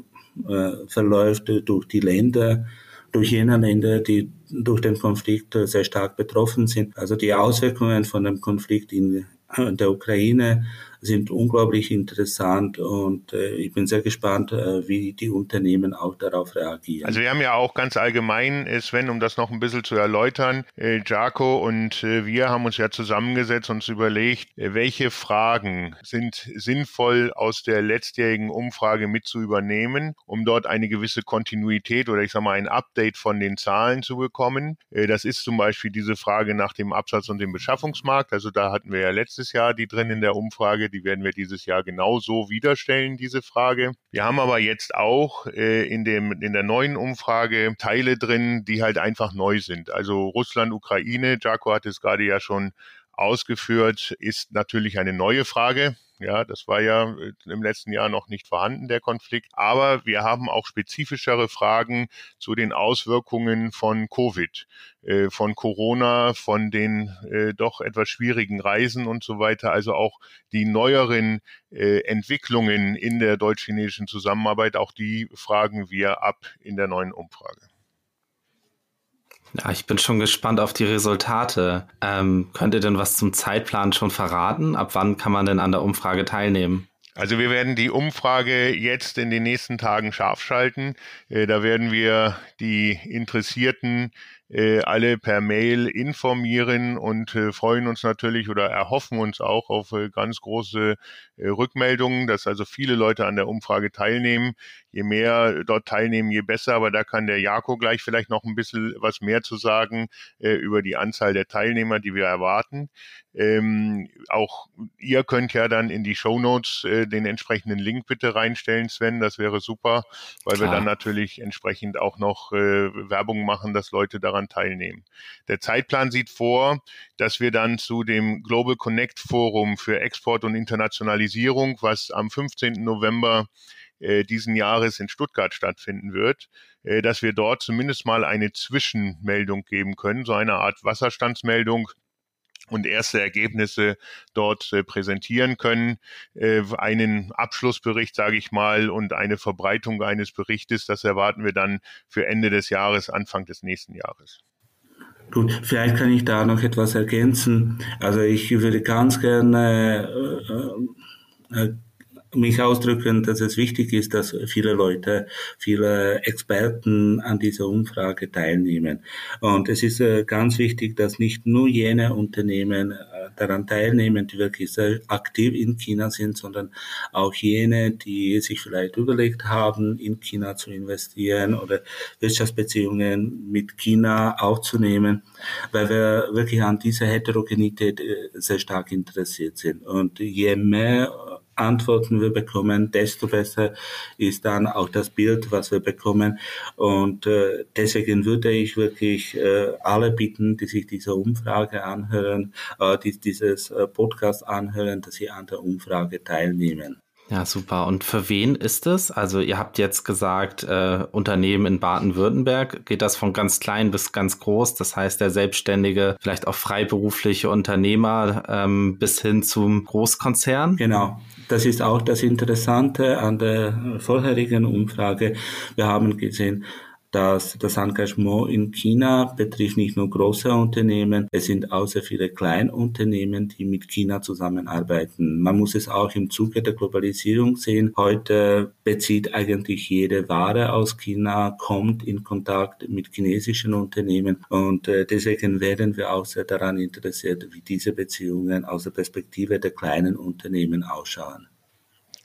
äh, verläuft durch die Länder durch jene Länder, die durch den Konflikt sehr stark betroffen sind. Also die Auswirkungen von dem Konflikt in, der Ukraine sind unglaublich interessant und äh, ich bin sehr gespannt, äh, wie die Unternehmen auch darauf reagieren. Also wir haben ja auch ganz allgemein, äh, Sven, um das noch ein bisschen zu erläutern, äh, Jaco und äh, wir haben uns ja zusammengesetzt und uns überlegt, äh, welche Fragen sind sinnvoll aus der letztjährigen Umfrage mit zu übernehmen, um dort eine gewisse Kontinuität oder ich sage mal ein Update von den Zahlen zu bekommen. Das ist zum Beispiel diese Frage nach dem Absatz und dem Beschaffungsmarkt. Also da hatten wir ja letztes Jahr die drin in der Umfrage, die werden wir dieses Jahr genauso wieder stellen, diese Frage. Wir haben aber jetzt auch äh, in, dem, in der neuen Umfrage Teile drin, die halt einfach neu sind. Also Russland, Ukraine, Jaco hat es gerade ja schon ausgeführt, ist natürlich eine neue Frage. Ja, das war ja äh, im letzten Jahr noch nicht vorhanden, der Konflikt. Aber wir haben auch spezifischere Fragen zu den Auswirkungen von Covid, äh, von Corona, von den äh, doch etwas schwierigen Reisen und so weiter. Also auch die neueren Entwicklungen in der deutsch-chinesischen Zusammenarbeit, auch die fragen wir ab in der neuen Umfrage. Ja, ich bin schon gespannt auf die Resultate. Ähm, könnt ihr denn was zum Zeitplan schon verraten? Ab wann kann man denn an der Umfrage teilnehmen? Also wir werden die Umfrage jetzt in den nächsten Tagen scharf schalten. Äh, da werden wir die Interessierten äh, alle per Mail informieren und äh, freuen uns natürlich oder erhoffen uns auch auf ganz große Rückmeldungen, dass also viele Leute an der Umfrage teilnehmen. Je mehr dort teilnehmen, je besser. Aber da kann der Jako gleich vielleicht noch ein bisschen was mehr zu sagen äh, über die Anzahl der Teilnehmer, die wir erwarten. Ähm, auch ihr könnt ja dann in die Show Notes äh, den entsprechenden Link bitte reinstellen, Sven. Das wäre super, weil Klar. wir dann natürlich entsprechend auch noch äh, Werbung machen, dass Leute daran teilnehmen. Der Zeitplan sieht vor, dass wir dann zu dem Global Connect Forum für Export und Internationalisierung, was am 15. November äh, diesen Jahres in Stuttgart stattfinden wird, äh, dass wir dort zumindest mal eine Zwischenmeldung geben können, so eine Art Wasserstandsmeldung und erste Ergebnisse dort äh, präsentieren können. Äh, einen Abschlussbericht, sage ich mal, und eine Verbreitung eines Berichtes, das erwarten wir dann für Ende des Jahres, Anfang des nächsten Jahres. Gut, vielleicht kann ich da noch etwas ergänzen. Also ich würde ganz gerne äh, äh, mich ausdrücken, dass es wichtig ist, dass viele Leute, viele Experten an dieser Umfrage teilnehmen. Und es ist äh, ganz wichtig, dass nicht nur jene Unternehmen äh, daran teilnehmen, die wirklich sehr aktiv in China sind, sondern auch jene, die sich vielleicht überlegt haben, in China zu investieren oder Wirtschaftsbeziehungen mit China aufzunehmen, weil wir wirklich an dieser Heterogenität äh, sehr stark interessiert sind. Und je mehr Antworten wir bekommen, desto besser ist dann auch das Bild, was wir bekommen. Und äh, deswegen würde ich wirklich äh, alle bitten, die sich diese Umfrage anhören, äh, die dieses äh, Podcast anhören, dass sie an der Umfrage teilnehmen. Ja, super. Und für wen ist es? Also ihr habt jetzt gesagt, äh, Unternehmen in Baden-Württemberg. Geht das von ganz klein bis ganz groß? Das heißt, der selbstständige, vielleicht auch freiberufliche Unternehmer ähm, bis hin zum Großkonzern? Genau. Das ist auch das Interessante an der vorherigen Umfrage. Wir haben gesehen, dass das Engagement in China betrifft nicht nur große Unternehmen, es sind auch sehr viele Kleinunternehmen, die mit China zusammenarbeiten. Man muss es auch im Zuge der Globalisierung sehen. Heute bezieht eigentlich jede Ware aus China, kommt in Kontakt mit chinesischen Unternehmen und äh, deswegen werden wir auch sehr daran interessiert, wie diese Beziehungen aus der Perspektive der kleinen Unternehmen ausschauen.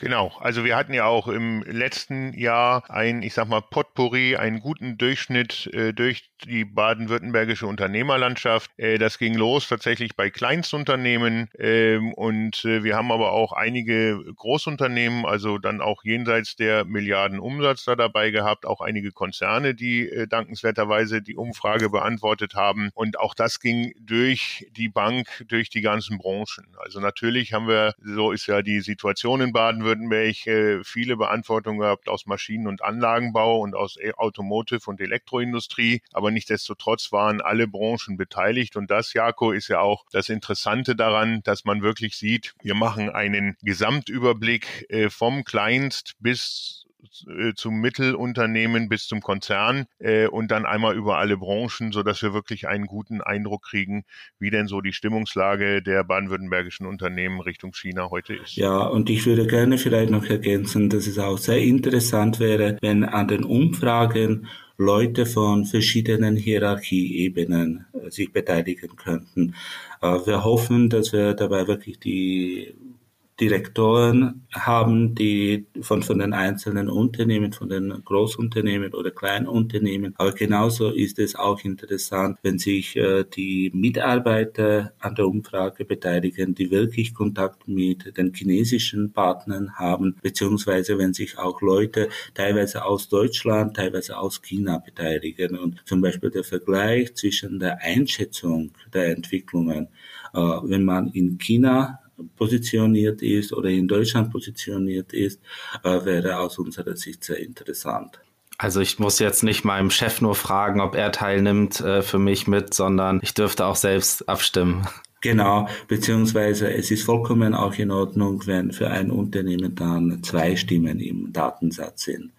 Genau, also wir hatten ja auch im letzten Jahr ein, ich sag mal, Potpourri, einen guten Durchschnitt äh, durch die baden-württembergische Unternehmerlandschaft. Äh, das ging los tatsächlich bei Kleinstunternehmen ähm, und äh, wir haben aber auch einige Großunternehmen, also dann auch jenseits der Milliarden Umsatz da dabei gehabt, auch einige Konzerne, die äh, dankenswerterweise die Umfrage beantwortet haben und auch das ging durch die Bank, durch die ganzen Branchen. Also natürlich haben wir, so ist ja die Situation in Baden-Württemberg, Baden-Württemberg äh, viele Beantwortungen gehabt aus Maschinen- und Anlagenbau und aus e-, Automotive- und Elektroindustrie. Aber nichtsdestotrotz waren alle Branchen beteiligt. Und das, Jako, ist ja auch das Interessante daran, dass man wirklich sieht, wir machen einen Gesamtüberblick äh, vom Kleinst bis zum Mittelunternehmen bis zum Konzern äh, und dann einmal über alle Branchen, so dass wir wirklich einen guten Eindruck kriegen, wie denn so die Stimmungslage der baden-württembergischen Unternehmen Richtung China heute ist. Ja, und ich würde gerne vielleicht noch ergänzen, dass es auch sehr interessant wäre, wenn an den Umfragen Leute von verschiedenen Hierarchieebenen äh, sich beteiligen könnten. Äh, wir hoffen, dass wir dabei wirklich die Direktoren haben, die von, von den einzelnen Unternehmen, von den Großunternehmen oder Kleinunternehmen. Aber genauso ist es auch interessant, wenn sich äh, die Mitarbeiter an der Umfrage beteiligen, die wirklich Kontakt mit den chinesischen Partnern haben, beziehungsweise wenn sich auch Leute teilweise aus Deutschland, teilweise aus China beteiligen. Und zum Beispiel der Vergleich zwischen der Einschätzung der Entwicklungen, äh, wenn man in China positioniert ist oder in Deutschland positioniert ist, äh, wäre aus unserer Sicht sehr interessant. Also ich muss jetzt nicht meinem Chef nur fragen, ob er teilnimmt äh, für mich mit, sondern ich dürfte auch selbst abstimmen. Genau, beziehungsweise es ist vollkommen auch in Ordnung, wenn für ein Unternehmen dann zwei Stimmen im Datensatz sind.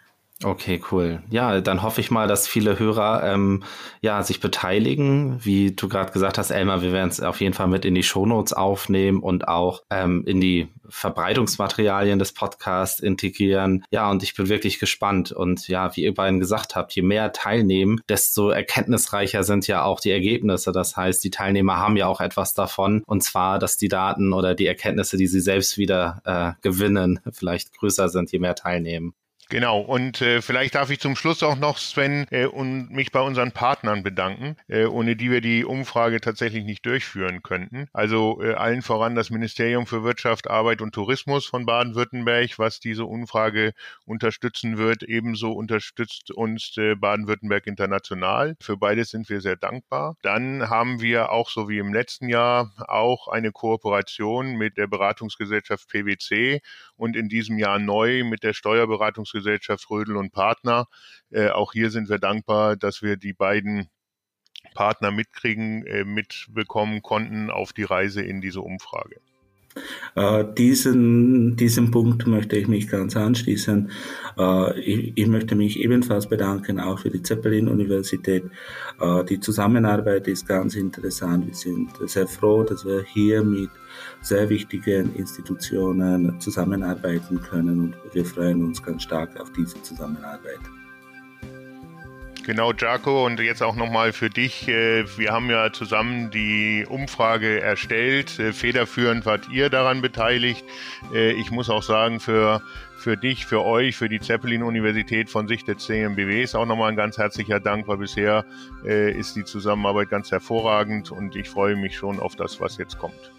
Okay, cool. Ja, dann hoffe ich mal, dass viele Hörer ähm, ja sich beteiligen. Wie du gerade gesagt hast, Elmar, wir werden es auf jeden Fall mit in die Shownotes aufnehmen und auch ähm, in die Verbreitungsmaterialien des Podcasts integrieren. Ja, und ich bin wirklich gespannt. Und ja, wie ihr beiden gesagt habt, je mehr teilnehmen, desto erkenntnisreicher sind ja auch die Ergebnisse. Das heißt, die Teilnehmer haben ja auch etwas davon. Und zwar, dass die Daten oder die Erkenntnisse, die sie selbst wieder äh, gewinnen, vielleicht größer sind, je mehr teilnehmen. Genau, und äh, vielleicht darf ich zum Schluss auch noch, Sven, äh, und mich bei unseren Partnern bedanken, äh, ohne die wir die Umfrage tatsächlich nicht durchführen könnten. Also äh, allen voran das Ministerium für Wirtschaft, Arbeit und Tourismus von Baden-Württemberg, was diese Umfrage unterstützen wird. Ebenso unterstützt uns äh, Baden-Württemberg international. Für beides sind wir sehr dankbar. Dann haben wir auch so wie im letzten Jahr auch eine Kooperation mit der Beratungsgesellschaft PwC und in diesem Jahr neu mit der Steuerberatungsgesellschaft Gesellschaft Rödel und Partner. Äh, auch hier sind wir dankbar, dass wir die beiden Partner mitkriegen, äh, mitbekommen konnten auf die Reise in diese Umfrage. Äh, diesen, diesen Punkt möchte ich mich ganz anschließen. Äh, ich, ich, möchte mich ebenfalls bedanken, auch für die Zeppelin-Universität. Äh, die Zusammenarbeit ist ganz interessant. Wir sind sehr froh, dass wir hier mit sehr wichtigen Institutionen zusammenarbeiten können und wir freuen uns ganz stark auf diese Zusammenarbeit. Genau, Jaco, und jetzt auch nochmal für dich. Äh, wir haben ja zusammen die Umfrage erstellt. Äh, federführend wart ihr daran beteiligt. Äh, ich muss auch sagen, für, für dich, für euch, für die Zeppelin-Universität von Sicht der CMBW ist auch nochmal ein ganz herzlicher Dank, weil bisher ist die Zusammenarbeit ganz hervorragend und ich freue mich schon auf das, was jetzt kommt.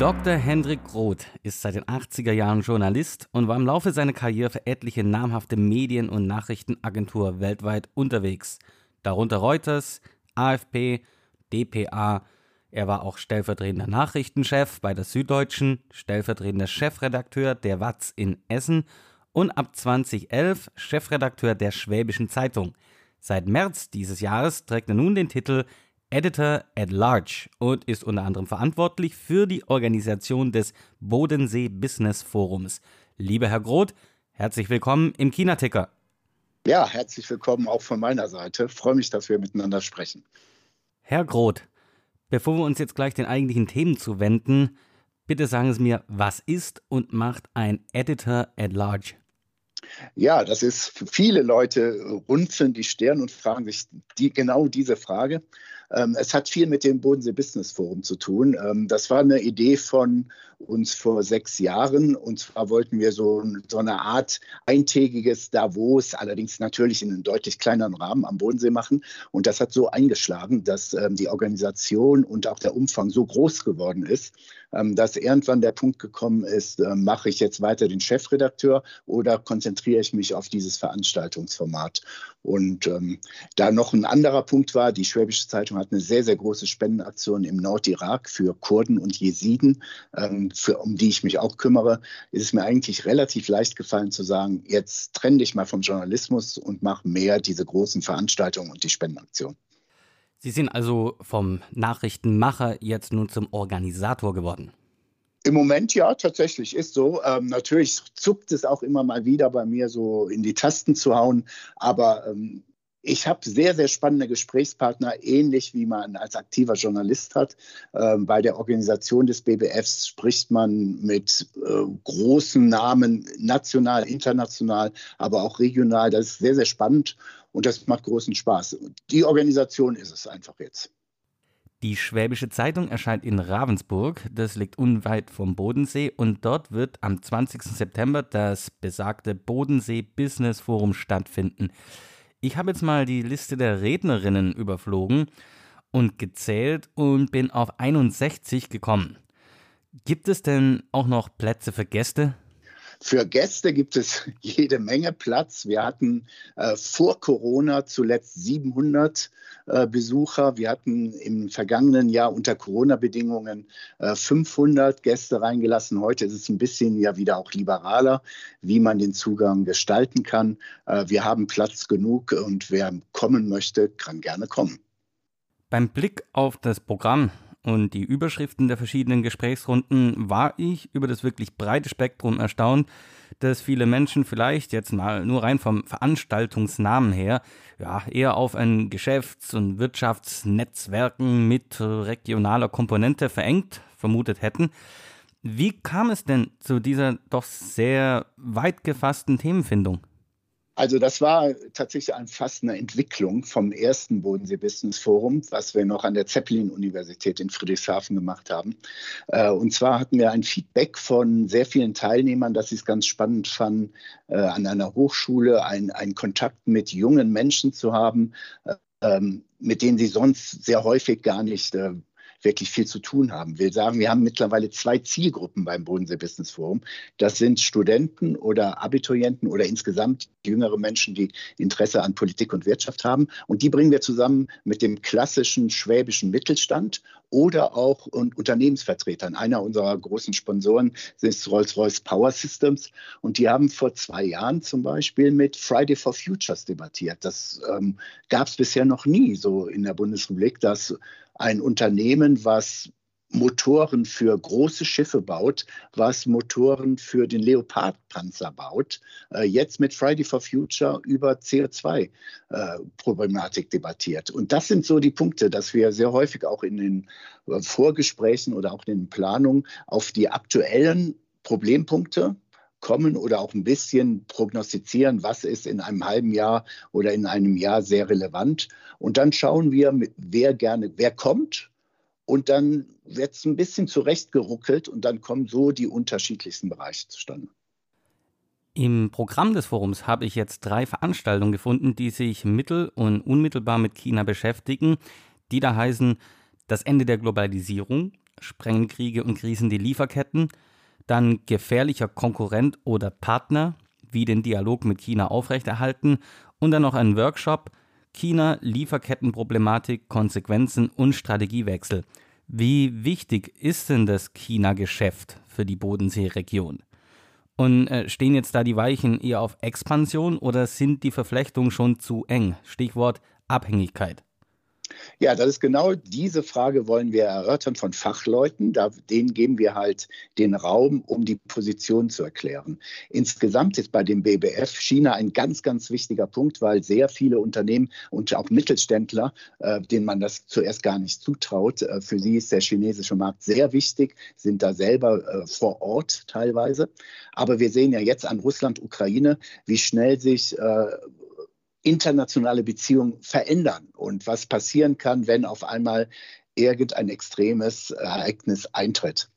Dr. Hendrik Roth ist seit den 80er Jahren Journalist und war im Laufe seiner Karriere für etliche namhafte Medien- und Nachrichtenagenturen weltweit unterwegs, darunter Reuters, AFP, dpa. Er war auch stellvertretender Nachrichtenchef bei der Süddeutschen, stellvertretender Chefredakteur der Watz in Essen und ab 2011 Chefredakteur der Schwäbischen Zeitung. Seit März dieses Jahres trägt er nun den Titel Editor at Large und ist unter anderem verantwortlich für die Organisation des Bodensee Business Forums. Lieber Herr Groth, herzlich willkommen im China-Ticker. Ja, herzlich willkommen auch von meiner Seite. Freue mich, dass wir miteinander sprechen. Herr Groth, bevor wir uns jetzt gleich den eigentlichen Themen zuwenden, bitte sagen Sie mir, was ist und macht ein Editor at Large? Ja, das ist für viele Leute runzeln die Stirn und fragen sich die, genau diese Frage. Ähm, es hat viel mit dem Bodensee Business Forum zu tun. Ähm, das war eine Idee von uns vor sechs Jahren. Und zwar wollten wir so, so eine Art eintägiges Davos, allerdings natürlich in einem deutlich kleineren Rahmen am Bodensee machen. Und das hat so eingeschlagen, dass ähm, die Organisation und auch der Umfang so groß geworden ist, dass irgendwann der Punkt gekommen ist, mache ich jetzt weiter den Chefredakteur oder konzentriere ich mich auf dieses Veranstaltungsformat. Und ähm, da noch ein anderer Punkt war, die Schwäbische Zeitung hat eine sehr, sehr große Spendenaktion im Nordirak für Kurden und Jesiden, ähm, für, um die ich mich auch kümmere, ist es mir eigentlich relativ leicht gefallen zu sagen, jetzt trenne dich mal vom Journalismus und mach mehr diese großen Veranstaltungen und die Spendenaktion. Sie sind also vom Nachrichtenmacher jetzt nun zum Organisator geworden. Im Moment ja, tatsächlich ist so. Ähm, natürlich zuckt es auch immer mal wieder bei mir so in die Tasten zu hauen, aber ähm, ich habe sehr, sehr spannende Gesprächspartner, ähnlich wie man als aktiver Journalist hat. Ähm, bei der Organisation des BBFs spricht man mit äh, großen Namen, national, international, aber auch regional. Das ist sehr, sehr spannend und das macht großen Spaß. Die Organisation ist es einfach jetzt. Die Schwäbische Zeitung erscheint in Ravensburg, das liegt unweit vom Bodensee, und dort wird am 20. September das besagte Bodensee Business Forum stattfinden. Ich habe jetzt mal die Liste der Rednerinnen überflogen und gezählt und bin auf 61 gekommen. Gibt es denn auch noch Plätze für Gäste? Für Gäste gibt es jede Menge Platz. Wir hatten äh, vor Corona zuletzt 700 äh, Besucher. Wir hatten im vergangenen Jahr unter Corona-Bedingungen äh, 500 Gäste reingelassen. Heute ist es ein bisschen ja wieder auch liberaler, wie man den Zugang gestalten kann. Äh, wir haben Platz genug und wer kommen möchte, kann gerne kommen. Beim Blick auf das Programm und die Überschriften der verschiedenen Gesprächsrunden war ich über das wirklich breite Spektrum erstaunt, dass viele Menschen vielleicht jetzt mal nur rein vom Veranstaltungsnamen her ja eher auf ein Geschäfts- und Wirtschaftsnetzwerken mit regionaler Komponente verengt vermutet hätten. Wie kam es denn zu dieser doch sehr weit gefassten Themenfindung? Also das war tatsächlich ein, fast eine Entwicklung vom ersten Bodensee Business Forum, was wir noch an der Zeppelin-Universität in Friedrichshafen gemacht haben. Äh, und zwar hatten wir ein Feedback von sehr vielen Teilnehmern, dass sie es ganz spannend fanden, äh, an einer Hochschule einen Kontakt mit jungen Menschen zu haben, äh, ähm, mit denen sie sonst sehr häufig gar nicht wirklich viel zu tun haben. Wir sagen, wir haben mittlerweile zwei Zielgruppen beim Bodensee Business Forum. Das sind Studenten oder Abiturienten oder insgesamt jüngere Menschen, die Interesse an Politik und Wirtschaft haben. Und die bringen wir zusammen mit dem klassischen schwäbischen Mittelstand oder auch Unternehmensvertretern. Einer unserer großen Sponsoren ist Rolls-Royce Power Systems. Und die haben vor zwei Jahren zum Beispiel mit Friday for Futures debattiert. Das ähm, gab es bisher noch nie so in der Bundesrepublik, dass ein Unternehmen, was Motoren für große Schiffe baut, was Motoren für den Leopard-Panzer baut, äh, jetzt mit Friday for Future über CO2-Problematik äh, debattiert. Und das sind so die Punkte, dass wir sehr häufig auch in den äh, Vorgesprächen oder auch in den Planungen auf die aktuellen Problempunkte kommen oder auch ein bisschen prognostizieren, was ist in einem halben Jahr oder in einem Jahr sehr relevant. Und dann schauen wir, wer gerne, wer kommt. Und dann wird es ein bisschen zurechtgeruckelt und dann kommen so die unterschiedlichsten Bereiche zustande. Im Programm des Forums habe ich jetzt drei Veranstaltungen gefunden, die sich mittel- und unmittelbar mit China beschäftigen, die da heißen das Ende der Globalisierung, Sprengkriege und Krisen die Lieferketten, dann gefährlicher Konkurrent oder Partner, wie den Dialog mit China aufrechterhalten und dann noch ein Workshop China, Lieferkettenproblematik, Konsequenzen und Strategiewechsel. Wie wichtig ist denn das China-Geschäft für die Bodenseeregion? Und äh, stehen jetzt da die Weichen eher auf Expansion oder sind die Verflechtungen schon zu eng? Stichwort Abhängigkeit. Ja, das ist genau diese Frage wollen wir erörtern von Fachleuten. Da, denen geben wir halt den Raum, um die Position zu erklären. Insgesamt ist bei dem BBF China ein ganz, ganz wichtiger Punkt, weil sehr viele Unternehmen und auch Mittelständler, äh, denen man das zuerst gar nicht zutraut, äh, für sie ist der chinesische Markt sehr wichtig, sind da selber äh, vor Ort teilweise. Aber wir sehen ja jetzt an Russland, Ukraine, wie schnell sich äh, internationale Beziehungen verändern und was passieren kann, wenn auf einmal irgendein extremes Ereignis eintritt.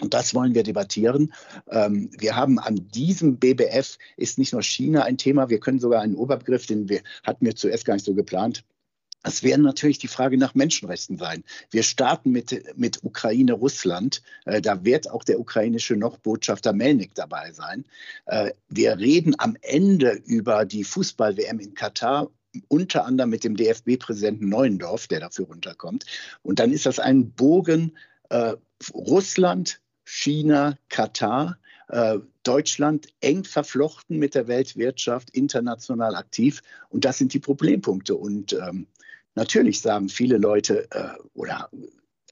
Und das wollen wir debattieren. Ähm, wir haben an diesem BBF ist nicht nur China ein Thema, wir können sogar einen Oberbegriff, den wir hatten wir zuerst gar nicht so geplant, es werden natürlich die Frage nach Menschenrechten sein. Wir starten mit, mit Ukraine, Russland. Äh, da wird auch der ukrainische Noch-Botschafter Melnik dabei sein. Äh, wir reden am Ende über die Fußball-WM in Katar unter anderem mit dem DFB-Präsidenten Neuendorf, der dafür runterkommt. Und dann ist das ein Bogen äh, Russland, China, Katar. Äh, Deutschland eng verflochten mit der Weltwirtschaft, international aktiv. Und das sind die Problempunkte. Und ähm, Natürlich sagen viele Leute äh, oder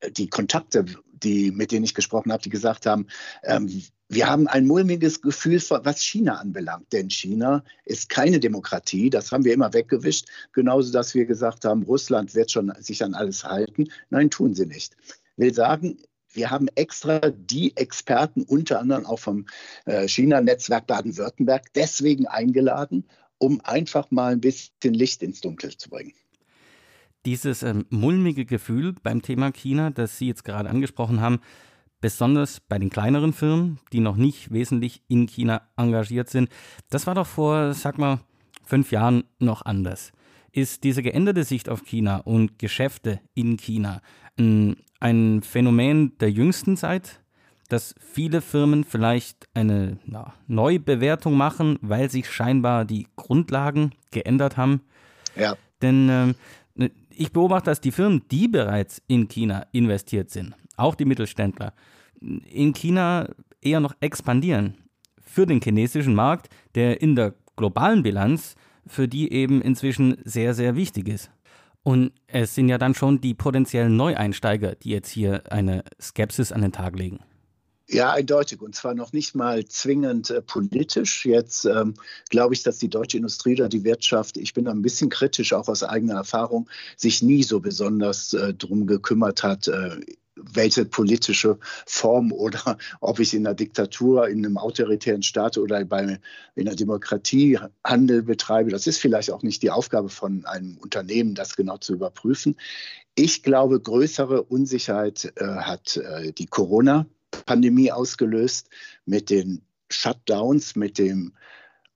äh, die Kontakte, die, mit denen ich gesprochen habe, die gesagt haben, ähm, wir haben ein mulmiges Gefühl, was China anbelangt. Denn China ist keine Demokratie. Das haben wir immer weggewischt. Genauso, dass wir gesagt haben, Russland wird schon sich an alles halten. Nein, tun sie nicht. Ich will sagen, wir haben extra die Experten, unter anderem auch vom äh, China-Netzwerk Baden-Württemberg, deswegen eingeladen, um einfach mal ein bisschen Licht ins Dunkel zu bringen. Dieses ähm, mulmige Gefühl beim Thema China, das Sie jetzt gerade angesprochen haben, besonders bei den kleineren Firmen, die noch nicht wesentlich in China engagiert sind, das war doch vor, sag mal, fünf Jahren noch anders. Ist diese geänderte Sicht auf China und Geschäfte in China ein Phänomen der jüngsten Zeit? dass viele Firmen vielleicht eine na, Neubewertung machen, weil sich scheinbar die Grundlagen geändert haben. Ja. Denn äh, ich beobachte, dass die Firmen, die bereits in China investiert sind, auch die Mittelständler, in China eher noch expandieren für den chinesischen Markt, der in der globalen Bilanz für die eben inzwischen sehr, sehr wichtig ist. Und es sind ja dann schon die potenziellen Neueinsteiger, die jetzt hier eine Skepsis an den Tag legen. Ja, eindeutig. Und zwar noch nicht mal zwingend äh, politisch. Jetzt ähm, glaube ich, dass die deutsche Industrie oder die Wirtschaft, ich bin da ein bisschen kritisch, auch aus eigener Erfahrung, sich nie so besonders äh, drum gekümmert hat, äh, welche politische Form oder ob ich in einer Diktatur, in einem autoritären Staat oder bei, in einer Demokratie Handel betreibe. Das ist vielleicht auch nicht die Aufgabe von einem Unternehmen, das genau zu überprüfen. Ich glaube, größere Unsicherheit äh, hat äh, die Corona Pandemie ausgelöst mit den Shutdowns, mit dem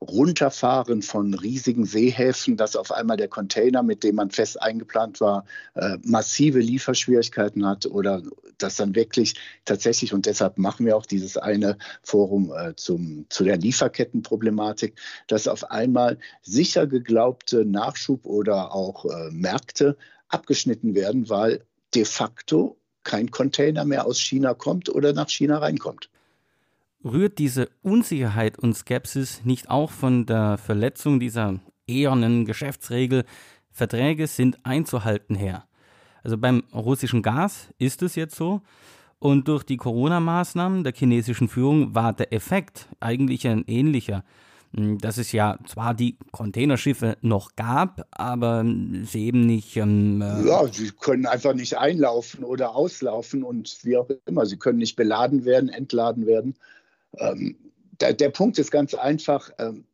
Runterfahren von riesigen Seehäfen, dass auf einmal der Container, mit dem man fest eingeplant war, äh, massive Lieferschwierigkeiten hat oder dass dann wirklich tatsächlich, und deshalb machen wir auch dieses eine Forum äh, zum, zu der Lieferkettenproblematik, dass auf einmal sicher geglaubte Nachschub oder auch äh, Märkte abgeschnitten werden, weil de facto kein Container mehr aus China kommt oder nach China reinkommt. Rührt diese Unsicherheit und Skepsis nicht auch von der Verletzung dieser ehernen Geschäftsregel, Verträge sind einzuhalten her? Also beim russischen Gas ist es jetzt so. Und durch die Corona-Maßnahmen der chinesischen Führung war der Effekt eigentlich ein ähnlicher. Hm, dass es ja zwar die Containerschiffe noch gab, aber sie eben nicht. Ähm, äh ja, sie können einfach nicht einlaufen oder auslaufen und wie auch immer. Sie können nicht beladen werden, entladen werden. Ähm, der, der, Punkt ist ganz einfach, ähm,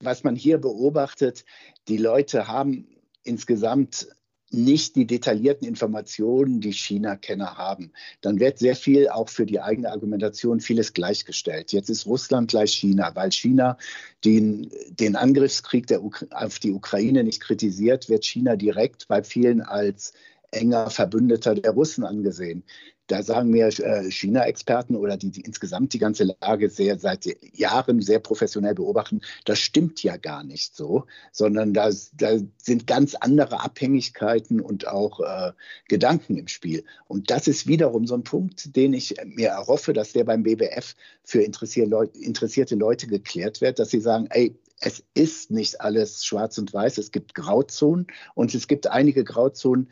was man hier beobachtet, die Leute haben insgesamt nicht die detaillierten Informationen, die China-Kenner haben. Dann wird sehr viel auch für die eigene Argumentation vieles gleichgestellt. Jetzt ist Russland gleich China, weil China den, den Angriffskrieg auf die Ukraine nicht kritisiert, wird China direkt bei vielen als enger Verbündeter der Russen angesehen. Da sagen mir äh, China-Experten oder die, die, insgesamt die ganze Lage sehr seit Jahren sehr professionell beobachten, das stimmt ja gar nicht so, sondern da, da sind ganz andere Abhängigkeiten und auch äh, Gedanken im Spiel. Und das ist wiederum so ein Punkt, den ich mir erhoffe, dass der beim BBF für interessierte Leute geklärt wird, dass sie sagen, ey, es ist nicht alles schwarz und weiß, es gibt Grauzonen und es gibt einige Grauzonen,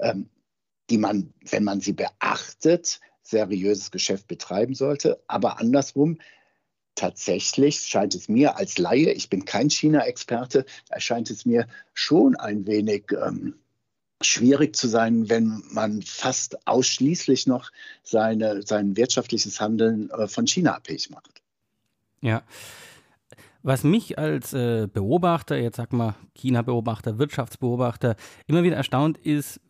ähm, die man, wenn man sie beachtet, seriöses Geschäft betreiben sollte. Aber andersrum, tatsächlich scheint es mir als Laie, ich bin kein China-Experte, erscheint es mir schon ein wenig ähm, schwierig zu sein, wenn man fast ausschließlich noch seine, sein wirtschaftliches Handeln äh, von China abhängig macht. Ja. Was mich als äh, Beobachter, jetzt sag mal China-Beobachter, Wirtschaftsbeobachter, immer wieder erstaunt ist,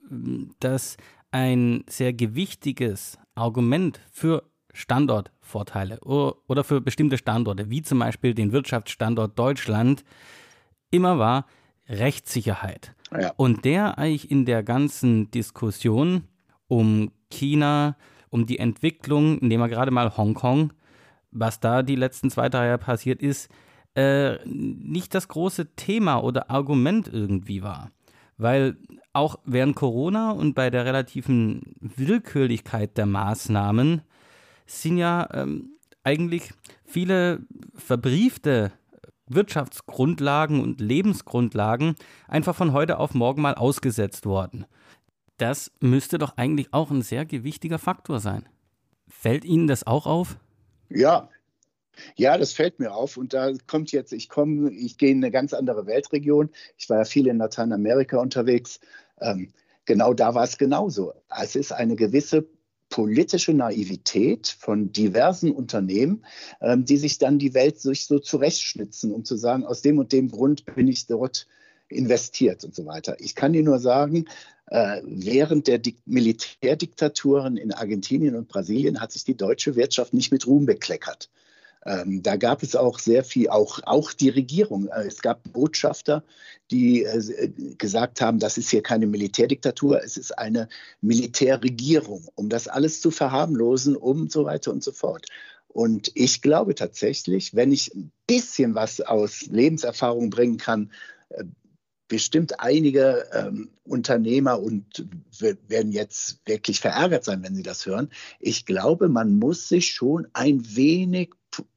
dass ein sehr gewichtiges Argument für Standortvorteile oder für bestimmte Standorte, wie zum Beispiel den Wirtschaftsstandort Deutschland, immer war Rechtssicherheit. Ja. Und der eigentlich in der ganzen Diskussion um China, um die Entwicklung, nehmen wir gerade mal Hongkong, was da die letzten zwei, drei Jahre passiert ist, äh, nicht das große Thema oder Argument irgendwie war. Weil auch während Corona und bei der relativen Willkürlichkeit der Maßnahmen sind ja ähm, eigentlich viele verbriefte Wirtschaftsgrundlagen und Lebensgrundlagen einfach von heute auf morgen mal ausgesetzt worden. Das müsste doch eigentlich auch ein sehr gewichtiger Faktor sein. Fällt Ihnen das auch auf? Ja, ja, das fällt mir auf. Und da kommt jetzt, ich komme, ich gehe in eine ganz andere Weltregion. Ich war ja viel in Lateinamerika unterwegs. Ähm, genau da war es genauso. Es ist eine gewisse politische Naivität von diversen Unternehmen, ähm, die sich dann die Welt sich so zurechtschnitzen, um zu sagen, aus dem und dem Grund bin ich dort investiert und so weiter. Ich kann dir nur sagen, äh, während der Dik Militärdiktaturen in Argentinien und Brasilien hat sich die deutsche Wirtschaft nicht mit Ruhm bekleckert. Ähm, da gab es auch sehr viel, auch, auch die Regierung. Äh, es gab Botschafter, die äh, gesagt haben, das ist hier keine Militärdiktatur, es ist eine Militärregierung, um das alles zu verharmlosen und so weiter und so fort. Und ich glaube tatsächlich, wenn ich ein bisschen was aus Lebenserfahrung bringen kann, äh, bestimmt einige ähm, Unternehmer und werden jetzt wirklich verärgert sein, wenn sie das hören. Ich glaube, man muss sich schon ein wenig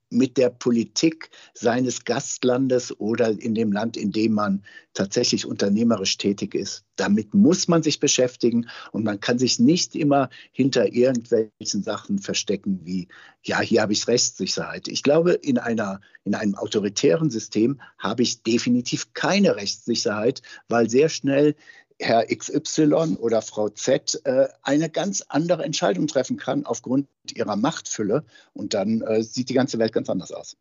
mit der Politik seines Gastlandes oder in dem Land, in dem man tatsächlich unternehmerisch tätig ist. Damit muss man sich beschäftigen und man kann sich nicht immer hinter irgendwelchen Sachen verstecken wie, ja, hier habe ich Rechtssicherheit. Ich glaube, in, einer, in einem autoritären System habe ich definitiv keine Rechtssicherheit, weil sehr schnell Herr XY oder Frau Z äh, eine ganz andere Entscheidung treffen kann aufgrund ihrer Machtfülle. Und dann äh, sieht die ganze Welt ganz anders aus.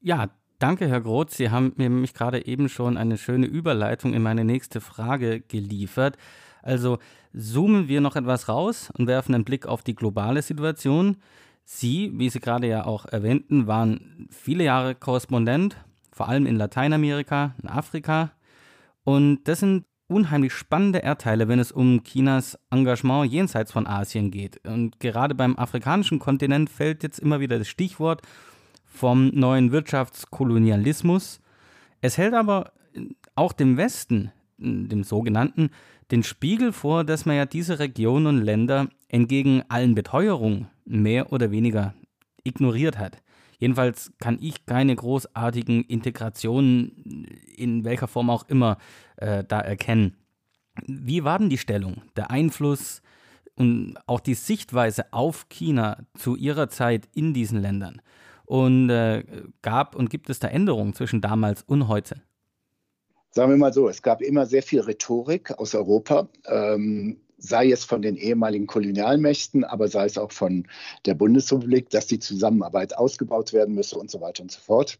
Ja, danke, Herr Groth. Sie haben mir nämlich gerade eben schon eine schöne Überleitung in meine nächste Frage geliefert. Also zoomen wir noch etwas raus und werfen einen Blick auf die globale Situation. Sie, wie Sie gerade ja auch erwähnten, waren viele Jahre Korrespondent, vor allem in Lateinamerika, in Afrika. Und das sind unheimlich spannende Erdteile, wenn es um Chinas Engagement jenseits von Asien geht. Und gerade beim afrikanischen Kontinent fällt jetzt immer wieder das Stichwort vom neuen Wirtschaftskolonialismus. Es hält aber auch dem Westen, dem sogenannten, den Spiegel vor, dass man ja diese Regionen und Länder entgegen allen Beteuerungen mehr oder weniger ignoriert hat. Jedenfalls kann ich keine großartigen Integrationen in welcher Form auch immer äh, da erkennen. Wie war denn die Stellung, der Einfluss und auch die Sichtweise auf China zu ihrer Zeit in diesen Ländern? Und äh, gab und gibt es da Änderungen zwischen damals und heute? Sagen wir mal so, es gab immer sehr viel Rhetorik aus Europa. Ähm, sei es von den ehemaligen Kolonialmächten, aber sei es auch von der Bundesrepublik, dass die Zusammenarbeit ausgebaut werden müsse und so weiter und so fort.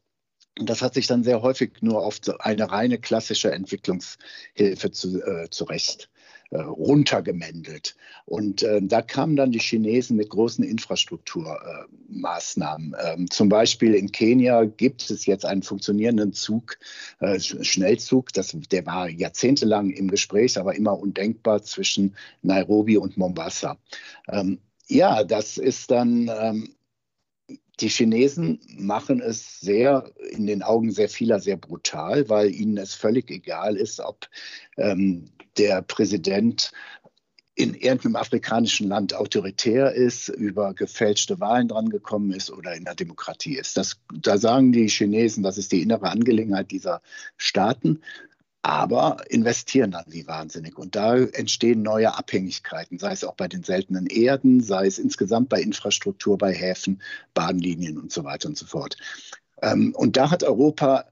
Und das hat sich dann sehr häufig nur auf eine reine klassische Entwicklungshilfe zu, äh, zurecht äh, runtergemändelt. Und äh, da kamen dann die Chinesen mit großen Infrastrukturmaßnahmen. Äh, ähm, zum Beispiel in Kenia gibt es jetzt einen funktionierenden Zug, äh, Schnellzug, das, der war jahrzehntelang im Gespräch, aber immer undenkbar zwischen Nairobi und Mombasa. Ähm, ja, das ist dann ähm, die Chinesen machen es sehr, in den Augen sehr vieler, sehr brutal, weil ihnen es völlig egal ist, ob ähm, der Präsident in irgendeinem afrikanischen Land autoritär ist, über gefälschte Wahlen drangekommen ist oder in der Demokratie ist. Das, da sagen die Chinesen, das ist die innere Angelegenheit dieser Staaten aber investieren dann wie wahnsinnig. Und da entstehen neue Abhängigkeiten, sei es auch bei den seltenen Erden, sei es insgesamt bei Infrastruktur, bei Häfen, Bahnlinien und so weiter und so fort. Ähm, und da hat Europa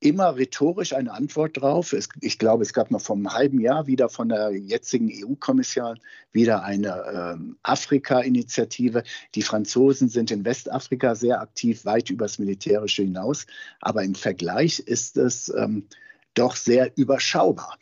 immer rhetorisch eine Antwort drauf. ich glaube, es gab noch vor einem halben Jahr wieder von der jetzigen EU-Kommission wieder eine ähm, Afrika-Initiative. Die Franzosen sind in Westafrika sehr aktiv, weit übers Militärische hinaus. Aber im Vergleich ist es ähm, doch sehr überschaubar.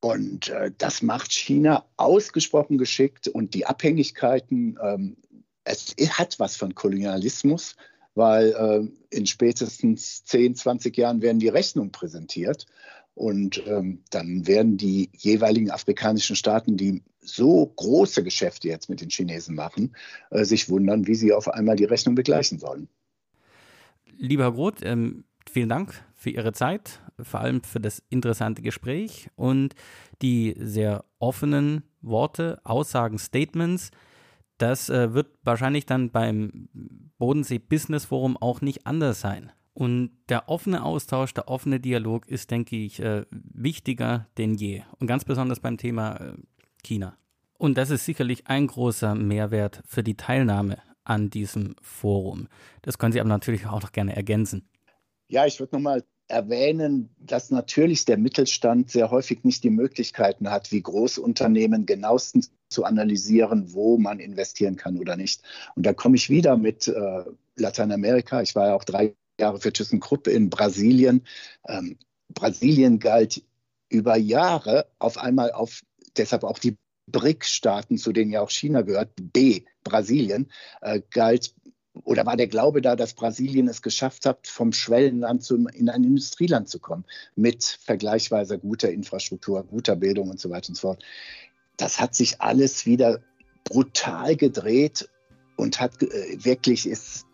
Und äh, das macht China ausgesprochen geschickt und die Abhängigkeiten, ähm, es hat was von Kolonialismus, weil äh, in spätestens 10, 20 Jahren werden die Rechnungen präsentiert und ähm, dann werden die jeweiligen afrikanischen Staaten, die so große Geschäfte jetzt mit den Chinesen machen, äh, sich wundern, wie sie auf einmal die Rechnung begleichen sollen. Lieber Herr Groth, ähm, vielen Dank für Ihre Zeit, vor allem für das interessante Gespräch und die sehr offenen Worte, Aussagen, Statements. Das äh, wird wahrscheinlich dann beim Bodensee Business Forum auch nicht anders sein. Und der offene Austausch, der offene Dialog ist, denke ich, äh, wichtiger denn je. Und ganz besonders beim Thema äh, China. Und das ist sicherlich ein großer Mehrwert für die Teilnahme an diesem Forum. Das können Sie aber natürlich auch noch gerne ergänzen. Ja, ich würde nochmal erwähnen, dass natürlich der Mittelstand sehr häufig nicht die Möglichkeiten hat, wie Großunternehmen genauestens zu analysieren, wo man investieren kann oder nicht. Und da komme ich wieder mit äh, Lateinamerika. Ich war ja auch drei Jahre für ThyssenKrupp in Brasilien. Ähm, Brasilien galt über Jahre auf einmal auf, deshalb auch die BRIC-Staaten, zu denen ja auch China gehört, B, Brasilien, äh, galt oder war der Glaube da, dass Brasilien es geschafft hat, vom Schwellenland zum, in ein Industrieland zu kommen, mit vergleichsweise guter Infrastruktur, guter Bildung und so weiter und so fort. Das hat sich alles wieder brutal gedreht und hat äh, wirklich ist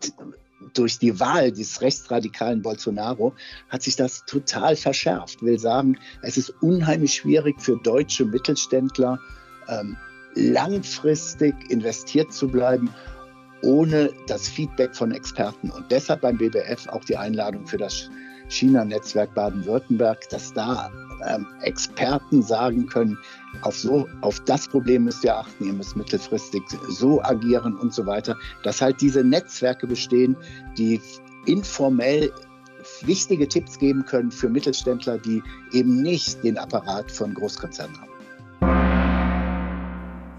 durch die Wahl des rechtsradikalen Bolsonaro hat sich das total verschärft. Ich will sagen, es ist unheimlich schwierig für deutsche Mittelständler ähm, langfristig investiert zu bleiben ohne das Feedback von Experten. Und deshalb beim BBF auch die Einladung für das China-Netzwerk Baden-Württemberg, dass da ähm, Experten sagen können, auf, so, auf das Problem müsst ihr achten, ihr müsst mittelfristig so agieren und so weiter, dass halt diese Netzwerke bestehen, die informell wichtige Tipps geben können für Mittelständler, die eben nicht den Apparat von Großkonzernen haben.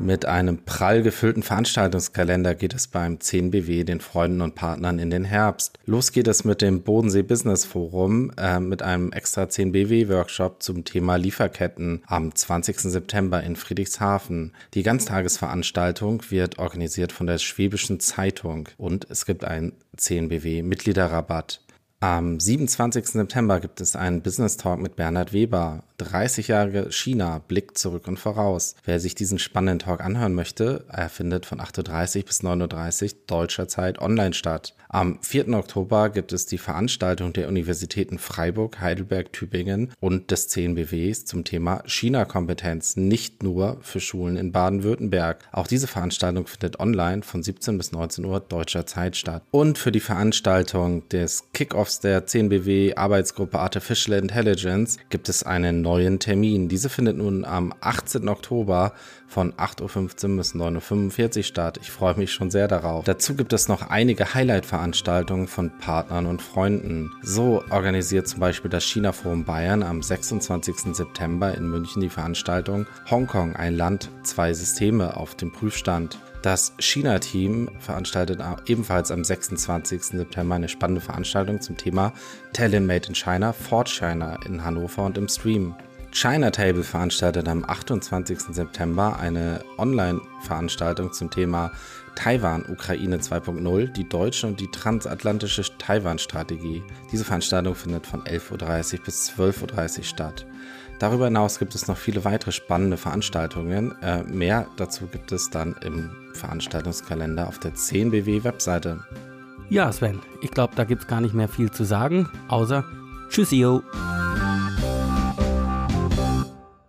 Mit einem prall gefüllten Veranstaltungskalender geht es beim 10BW den Freunden und Partnern in den Herbst. Los geht es mit dem Bodensee Business Forum äh, mit einem extra 10BW Workshop zum Thema Lieferketten am 20. September in Friedrichshafen. Die Ganztagesveranstaltung wird organisiert von der Schwäbischen Zeitung und es gibt einen 10BW Mitgliederrabatt. Am 27. September gibt es einen Business Talk mit Bernhard Weber. 30 Jahre China, Blick zurück und voraus. Wer sich diesen spannenden Talk anhören möchte, er findet von 8.30 bis 9.30 Uhr deutscher Zeit online statt. Am 4. Oktober gibt es die Veranstaltung der Universitäten Freiburg, Heidelberg, Tübingen und des 10 BWs zum Thema China-Kompetenz, nicht nur für Schulen in Baden-Württemberg. Auch diese Veranstaltung findet online von 17 bis 19 Uhr deutscher Zeit statt. Und für die Veranstaltung des Kickoffs der 10 BW Arbeitsgruppe Artificial Intelligence gibt es einen neuen Termin. Diese findet nun am 18. Oktober von 8.15 Uhr bis 9.45 Uhr statt. Ich freue mich schon sehr darauf. Dazu gibt es noch einige Highlight-Veranstaltungen von Partnern und Freunden. So organisiert zum Beispiel das China Forum Bayern am 26. September in München die Veranstaltung Hongkong, ein Land, zwei Systeme auf dem Prüfstand. Das China-Team veranstaltet ebenfalls am 26. September eine spannende Veranstaltung zum Thema Talent Made in China, Fort China in Hannover und im Stream. China Table veranstaltet am 28. September eine Online-Veranstaltung zum Thema Taiwan Ukraine 2.0, die deutsche und die transatlantische Taiwan-Strategie. Diese Veranstaltung findet von 11.30 Uhr bis 12.30 Uhr statt. Darüber hinaus gibt es noch viele weitere spannende Veranstaltungen. Äh, mehr dazu gibt es dann im Veranstaltungskalender auf der 10BW-Webseite. Ja, Sven, ich glaube, da gibt es gar nicht mehr viel zu sagen, außer Tschüssio.